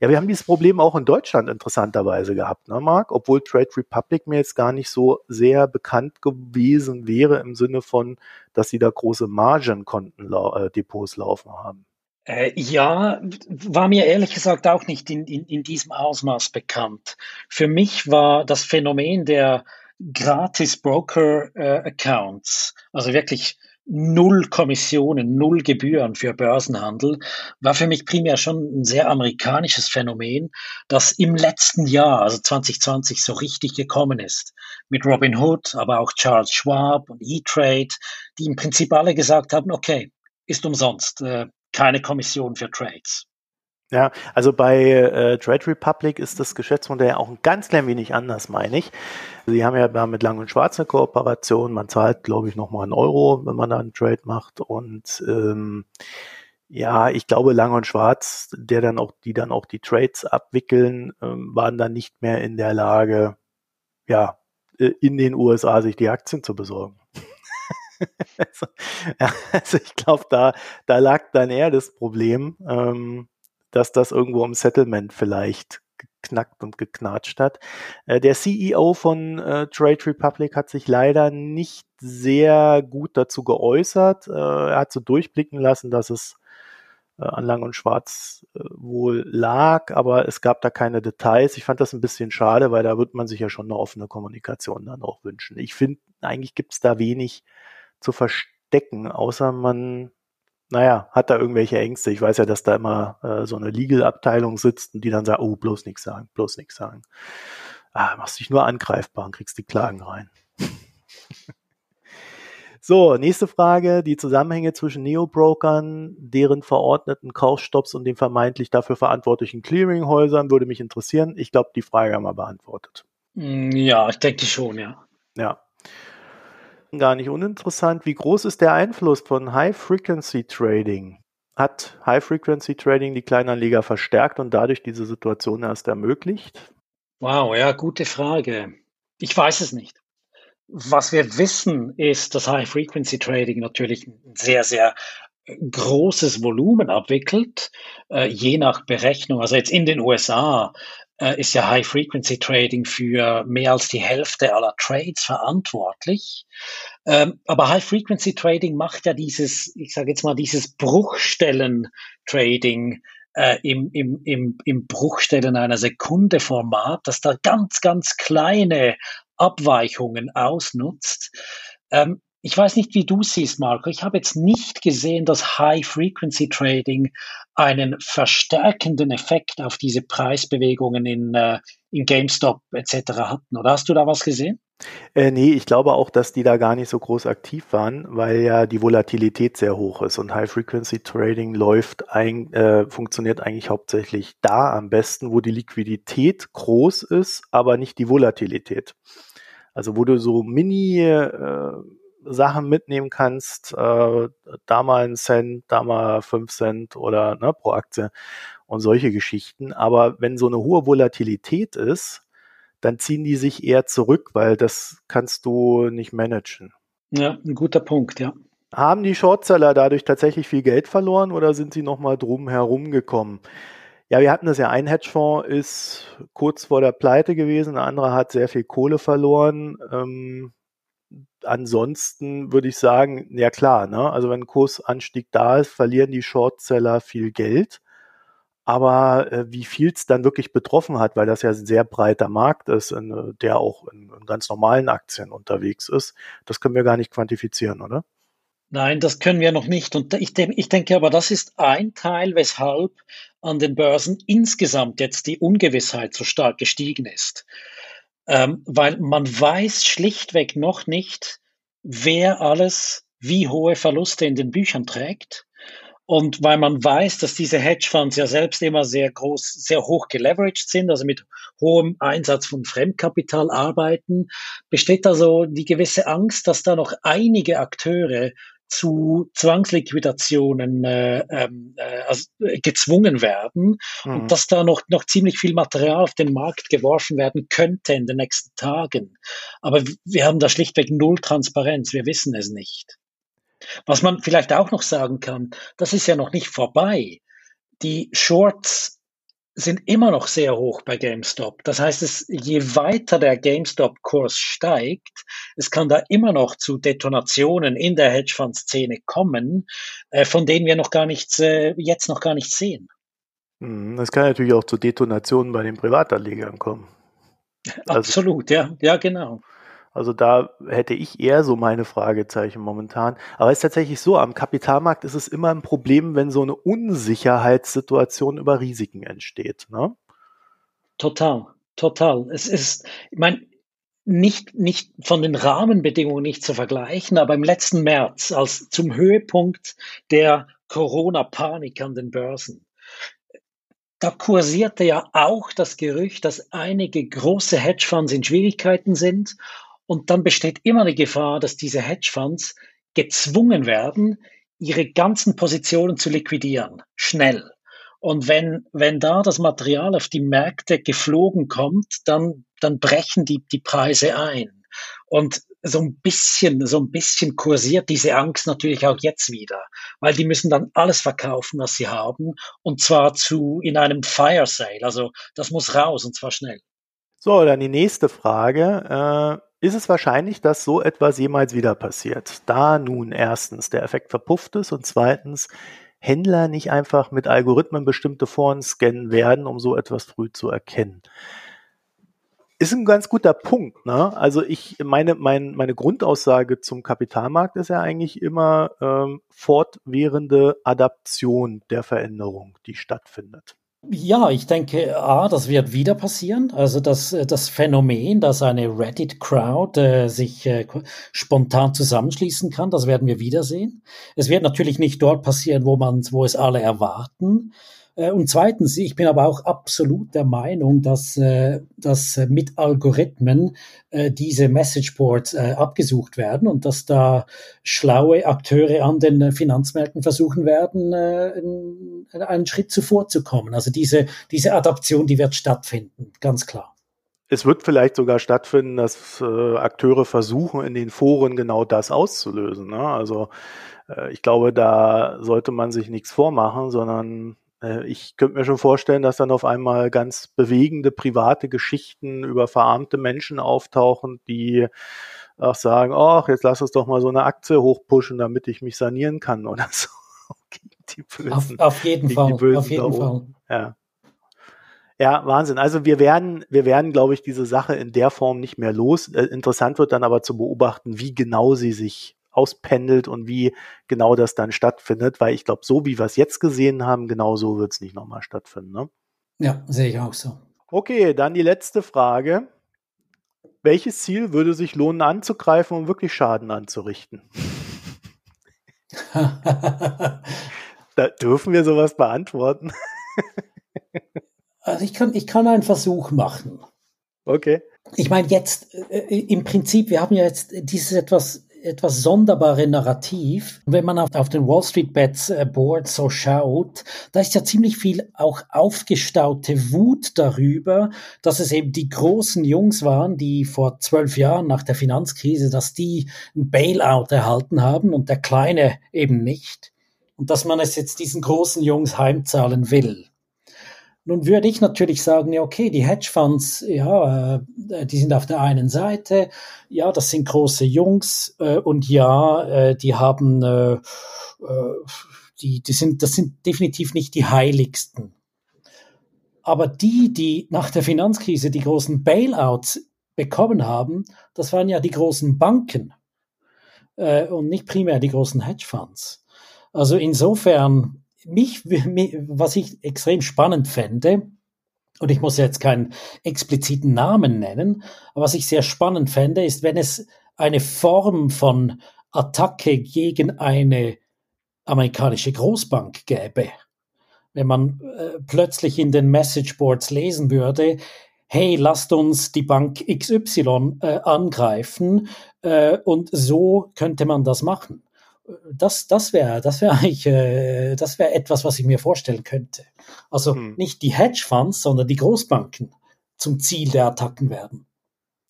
Speaker 1: Ja, wir haben dieses Problem auch in Deutschland interessanterweise gehabt, ne, Marc? Obwohl Trade Republic mir jetzt gar nicht so sehr bekannt gewesen wäre im Sinne von, dass sie da große Margenkonten äh, laufen haben.
Speaker 2: Äh, ja, war mir ehrlich gesagt auch nicht in, in, in diesem Ausmaß bekannt. Für mich war das Phänomen der gratis Broker-Accounts, äh, also wirklich null Kommissionen, null Gebühren für Börsenhandel, war für mich primär schon ein sehr amerikanisches Phänomen, das im letzten Jahr, also 2020, so richtig gekommen ist. Mit Robin Hood, aber auch Charles Schwab und E-Trade, die im Prinzip alle gesagt haben, okay, ist umsonst, äh, keine Kommission für Trades.
Speaker 1: Ja, also bei äh, Trade Republic ist das Geschäftsmodell auch ein ganz klein wenig anders, meine ich. Sie haben ja mit Lang und Schwarz eine Kooperation. Man zahlt, glaube ich, nochmal einen Euro, wenn man da einen Trade macht. Und ähm, ja, ich glaube, Lang und Schwarz, der dann auch, die dann auch die Trades abwickeln, ähm, waren dann nicht mehr in der Lage, ja, äh, in den USA sich die Aktien zu besorgen. <laughs> also, ja, also ich glaube, da, da lag dann eher das Problem. Ähm, dass das irgendwo im Settlement vielleicht geknackt und geknatscht hat. Äh, der CEO von äh, Trade Republic hat sich leider nicht sehr gut dazu geäußert. Äh, er hat so durchblicken lassen, dass es an Lang und Schwarz wohl lag, aber es gab da keine Details. Ich fand das ein bisschen schade, weil da wird man sich ja schon eine offene Kommunikation dann auch wünschen. Ich finde, eigentlich gibt es da wenig zu verstecken, außer man naja, hat da irgendwelche Ängste. Ich weiß ja, dass da immer äh, so eine Legal-Abteilung sitzt und die dann sagt, oh, bloß nichts sagen, bloß nichts sagen. Ah, machst dich nur angreifbar und kriegst die Klagen rein. <laughs> so, nächste Frage. Die Zusammenhänge zwischen Neo-Brokern, deren verordneten Kaufstopps und den vermeintlich dafür verantwortlichen Clearinghäusern würde mich interessieren. Ich glaube, die Frage haben wir beantwortet.
Speaker 2: Mm, ja, ich denke schon, ja.
Speaker 1: Ja, gar nicht uninteressant. Wie groß ist der Einfluss von High-Frequency-Trading? Hat High-Frequency-Trading die Kleinanleger verstärkt und dadurch diese Situation erst ermöglicht?
Speaker 2: Wow, ja, gute Frage. Ich weiß es nicht. Was wir wissen, ist, dass High-Frequency-Trading natürlich sehr, sehr großes Volumen abwickelt, äh, je nach Berechnung. Also jetzt in den USA äh, ist ja High-Frequency-Trading für mehr als die Hälfte aller Trades verantwortlich. Ähm, aber High-Frequency-Trading macht ja dieses, ich sage jetzt mal, dieses Bruchstellen-Trading äh, im, im, im, im Bruchstellen einer Sekunde Format, das da ganz, ganz kleine Abweichungen ausnutzt. Ähm, ich weiß nicht, wie du siehst, Marco. Ich habe jetzt nicht gesehen, dass High-Frequency-Trading einen verstärkenden Effekt auf diese Preisbewegungen in, äh, in GameStop etc. hatten. Oder hast du da was gesehen?
Speaker 1: Äh, nee, ich glaube auch, dass die da gar nicht so groß aktiv waren, weil ja die Volatilität sehr hoch ist und High-Frequency-Trading läuft, ein, äh, funktioniert eigentlich hauptsächlich da am besten, wo die Liquidität groß ist, aber nicht die Volatilität. Also wo du so Mini äh, Sachen mitnehmen kannst, äh, da mal einen Cent, da mal fünf Cent oder ne, pro Aktie und solche Geschichten. Aber wenn so eine hohe Volatilität ist, dann ziehen die sich eher zurück, weil das kannst du nicht managen.
Speaker 2: Ja, ein guter Punkt, ja.
Speaker 1: Haben die Shortseller dadurch tatsächlich viel Geld verloren oder sind sie nochmal drum herum gekommen? Ja, wir hatten das ja, ein Hedgefonds ist kurz vor der Pleite gewesen, der andere hat sehr viel Kohle verloren. Ähm, ansonsten würde ich sagen, ja klar, ne? also wenn Kursanstieg da ist, verlieren die Shortseller viel Geld. Aber äh, wie viel es dann wirklich betroffen hat, weil das ja ein sehr breiter Markt ist, in, der auch in, in ganz normalen Aktien unterwegs ist, das können wir gar nicht quantifizieren, oder?
Speaker 2: Nein, das können wir noch nicht. Und ich, de ich denke aber, das ist ein Teil, weshalb an den Börsen insgesamt jetzt die Ungewissheit so stark gestiegen ist ähm, weil man weiß schlichtweg noch nicht, wer alles wie hohe Verluste in den Büchern trägt. Und weil man weiß, dass diese Hedgefonds ja selbst immer sehr groß, sehr hoch geleveraged sind, also mit hohem Einsatz von Fremdkapital arbeiten, besteht also die gewisse Angst, dass da noch einige Akteure zu Zwangsliquidationen äh, ähm, äh, also, äh, gezwungen werden mhm. und dass da noch, noch ziemlich viel Material auf den Markt geworfen werden könnte in den nächsten Tagen. Aber wir haben da schlichtweg null Transparenz, wir wissen es nicht. Was man vielleicht auch noch sagen kann, das ist ja noch nicht vorbei. Die Shorts sind immer noch sehr hoch bei GameStop. Das heißt, es, je weiter der GameStop-Kurs steigt, es kann da immer noch zu Detonationen in der Hedgefonds-Szene kommen, äh, von denen wir noch gar nichts, äh, jetzt noch gar nichts sehen.
Speaker 1: Hm, es kann natürlich auch zu Detonationen bei den Privatanlegern kommen.
Speaker 2: Also Absolut, also, ja, ja, genau.
Speaker 1: Also da hätte ich eher so meine Fragezeichen momentan. Aber es ist tatsächlich so, am Kapitalmarkt ist es immer ein Problem, wenn so eine Unsicherheitssituation über Risiken entsteht. Ne?
Speaker 2: Total, total. Es ist, ich meine, nicht, nicht von den Rahmenbedingungen nicht zu vergleichen, aber im letzten März, als zum Höhepunkt der Corona-Panik an den Börsen, da kursierte ja auch das Gerücht, dass einige große Hedgefonds in Schwierigkeiten sind und dann besteht immer die Gefahr, dass diese Hedgefonds gezwungen werden, ihre ganzen Positionen zu liquidieren, schnell. Und wenn, wenn da das Material auf die Märkte geflogen kommt, dann, dann brechen die, die Preise ein. Und so ein bisschen, so ein bisschen kursiert diese Angst natürlich auch jetzt wieder, weil die müssen dann alles verkaufen, was sie haben, und zwar zu, in einem Fire Sale. Also, das muss raus, und zwar schnell.
Speaker 1: So, dann die nächste Frage. Äh ist es wahrscheinlich, dass so etwas jemals wieder passiert. Da nun erstens der Effekt verpufft ist und zweitens Händler nicht einfach mit Algorithmen bestimmte Foren scannen werden, um so etwas früh zu erkennen. Ist ein ganz guter Punkt. Ne? Also ich meine, mein, meine Grundaussage zum Kapitalmarkt ist ja eigentlich immer ähm, fortwährende Adaption der Veränderung, die stattfindet.
Speaker 2: Ja, ich denke, A, das wird wieder passieren. Also das, das Phänomen, dass eine Reddit-Crowd äh, sich äh, spontan zusammenschließen kann, das werden wir wiedersehen. Es wird natürlich nicht dort passieren, wo man, wo es alle erwarten. Äh, und zweitens, ich bin aber auch absolut der Meinung, dass, äh, dass mit Algorithmen äh, diese Messageboards abgesucht werden und dass da schlaue Akteure an den Finanzmärkten versuchen werden, einen Schritt zuvor zu kommen. Also diese, diese Adaption, die wird stattfinden, ganz klar.
Speaker 1: Es wird vielleicht sogar stattfinden, dass äh, Akteure versuchen, in den Foren genau das auszulösen. Ne? Also äh, ich glaube, da sollte man sich nichts vormachen, sondern ich könnte mir schon vorstellen, dass dann auf einmal ganz bewegende private Geschichten über verarmte Menschen auftauchen, die auch sagen, ach, jetzt lass uns doch mal so eine Aktie hochpushen, damit ich mich sanieren kann <laughs> oder so.
Speaker 2: die Bösen, auf, auf jeden Fall, auf jeden Fall.
Speaker 1: Ja. Ja, Wahnsinn. Also wir werden, wir werden, glaube ich, diese Sache in der Form nicht mehr los. Äh, interessant wird dann aber zu beobachten, wie genau sie sich auspendelt und wie genau das dann stattfindet, weil ich glaube, so wie wir es jetzt gesehen haben, genau so wird es nicht nochmal stattfinden. Ne?
Speaker 2: Ja, sehe ich auch so.
Speaker 1: Okay, dann die letzte Frage. Welches Ziel würde sich lohnen anzugreifen, um wirklich Schaden anzurichten? <laughs> da dürfen wir sowas beantworten.
Speaker 2: also ich kann, ich kann einen Versuch machen.
Speaker 1: Okay.
Speaker 2: Ich meine, jetzt äh, im Prinzip, wir haben ja jetzt dieses etwas etwas sonderbare Narrativ. Wenn man auf, den Wall Street Bets äh, Board so schaut, da ist ja ziemlich viel auch aufgestaute Wut darüber, dass es eben die großen Jungs waren, die vor zwölf Jahren nach der Finanzkrise, dass die ein Bailout erhalten haben und der Kleine eben nicht. Und dass man es jetzt diesen großen Jungs heimzahlen will. Nun würde ich natürlich sagen, ja, okay, die Hedgefonds, ja, äh, die sind auf der einen Seite, ja, das sind große Jungs äh, und ja, äh, die haben, äh, äh, die, die sind, das sind definitiv nicht die heiligsten. Aber die, die nach der Finanzkrise die großen Bailouts bekommen haben, das waren ja die großen Banken äh, und nicht primär die großen Hedgefonds. Also insofern mich, was ich extrem spannend fände, und ich muss jetzt keinen expliziten Namen nennen, aber was ich sehr spannend fände, ist, wenn es eine Form von Attacke gegen eine amerikanische Großbank gäbe. Wenn man äh, plötzlich in den Messageboards lesen würde, hey, lasst uns die Bank XY äh, angreifen äh, und so könnte man das machen das, das wäre, das wäre eigentlich, äh, das wäre etwas, was ich mir vorstellen könnte. Also hm. nicht die Hedgefonds, sondern die Großbanken zum Ziel der Attacken werden.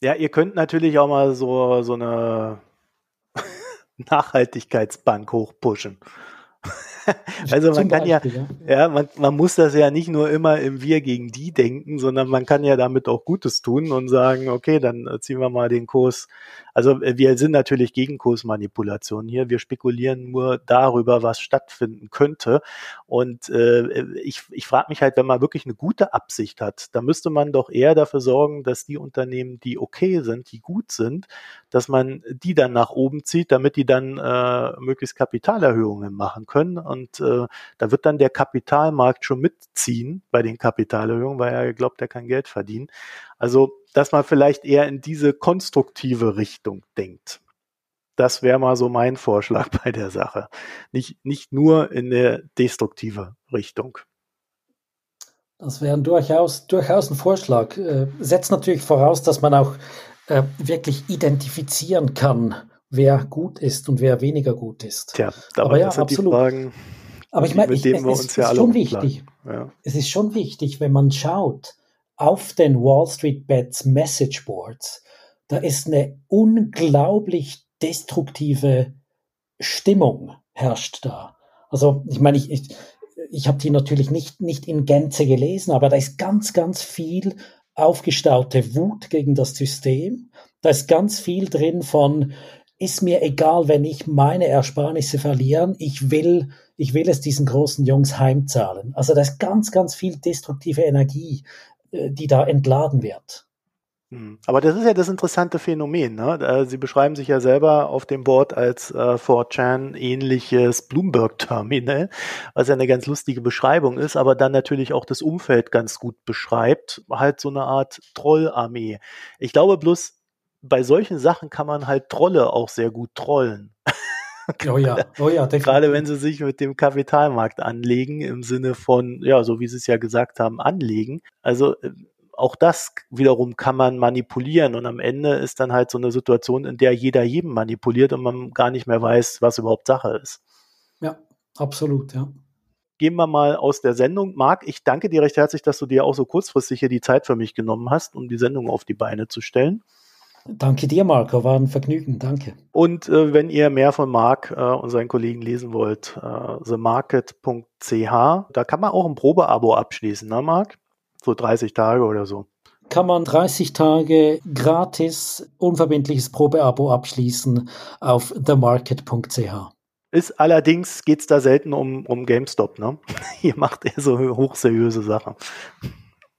Speaker 1: Ja, ihr könnt natürlich auch mal so, so eine <laughs> Nachhaltigkeitsbank hochpushen. <laughs> also man kann Beispiel, ja, ja, man, man muss das ja nicht nur immer im Wir gegen die denken, sondern man kann ja damit auch Gutes tun und sagen, okay, dann ziehen wir mal den Kurs also äh, wir sind natürlich gegen Kursmanipulation hier. Wir spekulieren nur darüber, was stattfinden könnte. Und äh, ich, ich frage mich halt, wenn man wirklich eine gute Absicht hat, dann müsste man doch eher dafür sorgen, dass die Unternehmen, die okay sind, die gut sind, dass man die dann nach oben zieht, damit die dann äh, möglichst Kapitalerhöhungen machen können. Und äh, da wird dann der Kapitalmarkt schon mitziehen bei den Kapitalerhöhungen, weil er glaubt, er kann Geld verdienen. Also dass man vielleicht eher in diese konstruktive Richtung denkt. Das wäre mal so mein Vorschlag <laughs> bei der Sache. Nicht, nicht nur in der destruktive Richtung.
Speaker 2: Das wäre durchaus, durchaus ein Vorschlag. Äh, setzt natürlich voraus, dass man auch äh, wirklich identifizieren kann, wer gut ist und wer weniger gut ist.
Speaker 1: Tja, aber, ja, absolut. Fragen,
Speaker 2: aber ich meine, wir uns ja alle schon wichtig. Ja. Es ist schon wichtig, wenn man schaut, auf den Wall Street Bets Message Boards, da ist eine unglaublich destruktive Stimmung herrscht da. Also ich meine, ich, ich, ich habe die natürlich nicht, nicht in Gänze gelesen, aber da ist ganz, ganz viel aufgestaute Wut gegen das System. Da ist ganz viel drin von, ist mir egal, wenn ich meine Ersparnisse verlieren, ich will, ich will es diesen großen Jungs heimzahlen. Also da ist ganz, ganz viel destruktive Energie die da entladen wird.
Speaker 1: Hm. Aber das ist ja das interessante Phänomen. Ne? Äh, Sie beschreiben sich ja selber auf dem Board als äh, 4chan ähnliches Bloomberg-Terminal, was ja eine ganz lustige Beschreibung ist, aber dann natürlich auch das Umfeld ganz gut beschreibt. Halt so eine Art Trollarmee. Ich glaube bloß, bei solchen Sachen kann man halt Trolle auch sehr gut trollen. <laughs> <laughs>
Speaker 2: Oh ja, oh ja.
Speaker 1: Gerade wenn sie sich mit dem Kapitalmarkt anlegen, im Sinne von, ja, so wie sie es ja gesagt haben, anlegen. Also äh, auch das wiederum kann man manipulieren und am Ende ist dann halt so eine Situation, in der jeder jedem manipuliert und man gar nicht mehr weiß, was überhaupt Sache ist.
Speaker 2: Ja, absolut, ja.
Speaker 1: Gehen wir mal aus der Sendung. Marc, ich danke dir recht herzlich, dass du dir auch so kurzfristig hier die Zeit für mich genommen hast, um die Sendung auf die Beine zu stellen.
Speaker 2: Danke dir, Marco. War ein Vergnügen. Danke.
Speaker 1: Und äh, wenn ihr mehr von Marc äh, und seinen Kollegen lesen wollt, äh, themarket.ch, da kann man auch ein Probeabo abschließen, ne, Marc? So 30 Tage oder so.
Speaker 2: Kann man 30 Tage gratis, unverbindliches Probeabo abschließen auf themarket.ch.
Speaker 1: Ist allerdings geht's da selten um, um GameStop, ne? <laughs> Ihr macht eher so hochseriöse Sachen.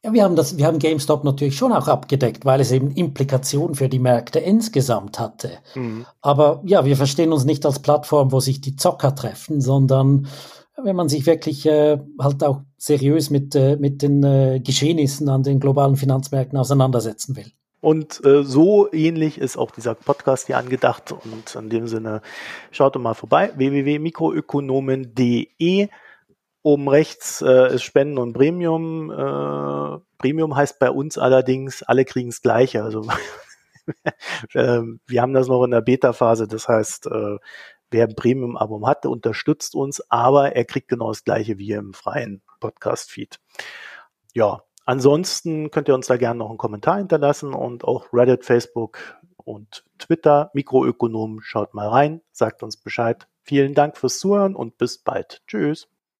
Speaker 2: Ja, wir haben das, wir haben GameStop natürlich schon auch abgedeckt, weil es eben Implikationen für die Märkte insgesamt hatte. Mhm. Aber ja, wir verstehen uns nicht als Plattform, wo sich die Zocker treffen, sondern wenn man sich wirklich äh, halt auch seriös mit, äh, mit den äh, Geschehnissen an den globalen Finanzmärkten auseinandersetzen will.
Speaker 1: Und äh, so ähnlich ist auch dieser Podcast hier angedacht. Und in dem Sinne, schaut doch mal vorbei, www.mikroökonomen.de. Oben rechts äh, ist Spenden und Premium. Äh, Premium heißt bei uns allerdings, alle kriegen das Gleiche. Also <laughs> äh, wir haben das noch in der Beta-Phase. Das heißt, äh, wer ein Premium-Abo hat, unterstützt uns, aber er kriegt genau das Gleiche wie im freien Podcast-Feed. Ja, ansonsten könnt ihr uns da gerne noch einen Kommentar hinterlassen und auch Reddit, Facebook und Twitter. Mikroökonom, schaut mal rein, sagt uns Bescheid. Vielen Dank fürs Zuhören und bis bald. Tschüss.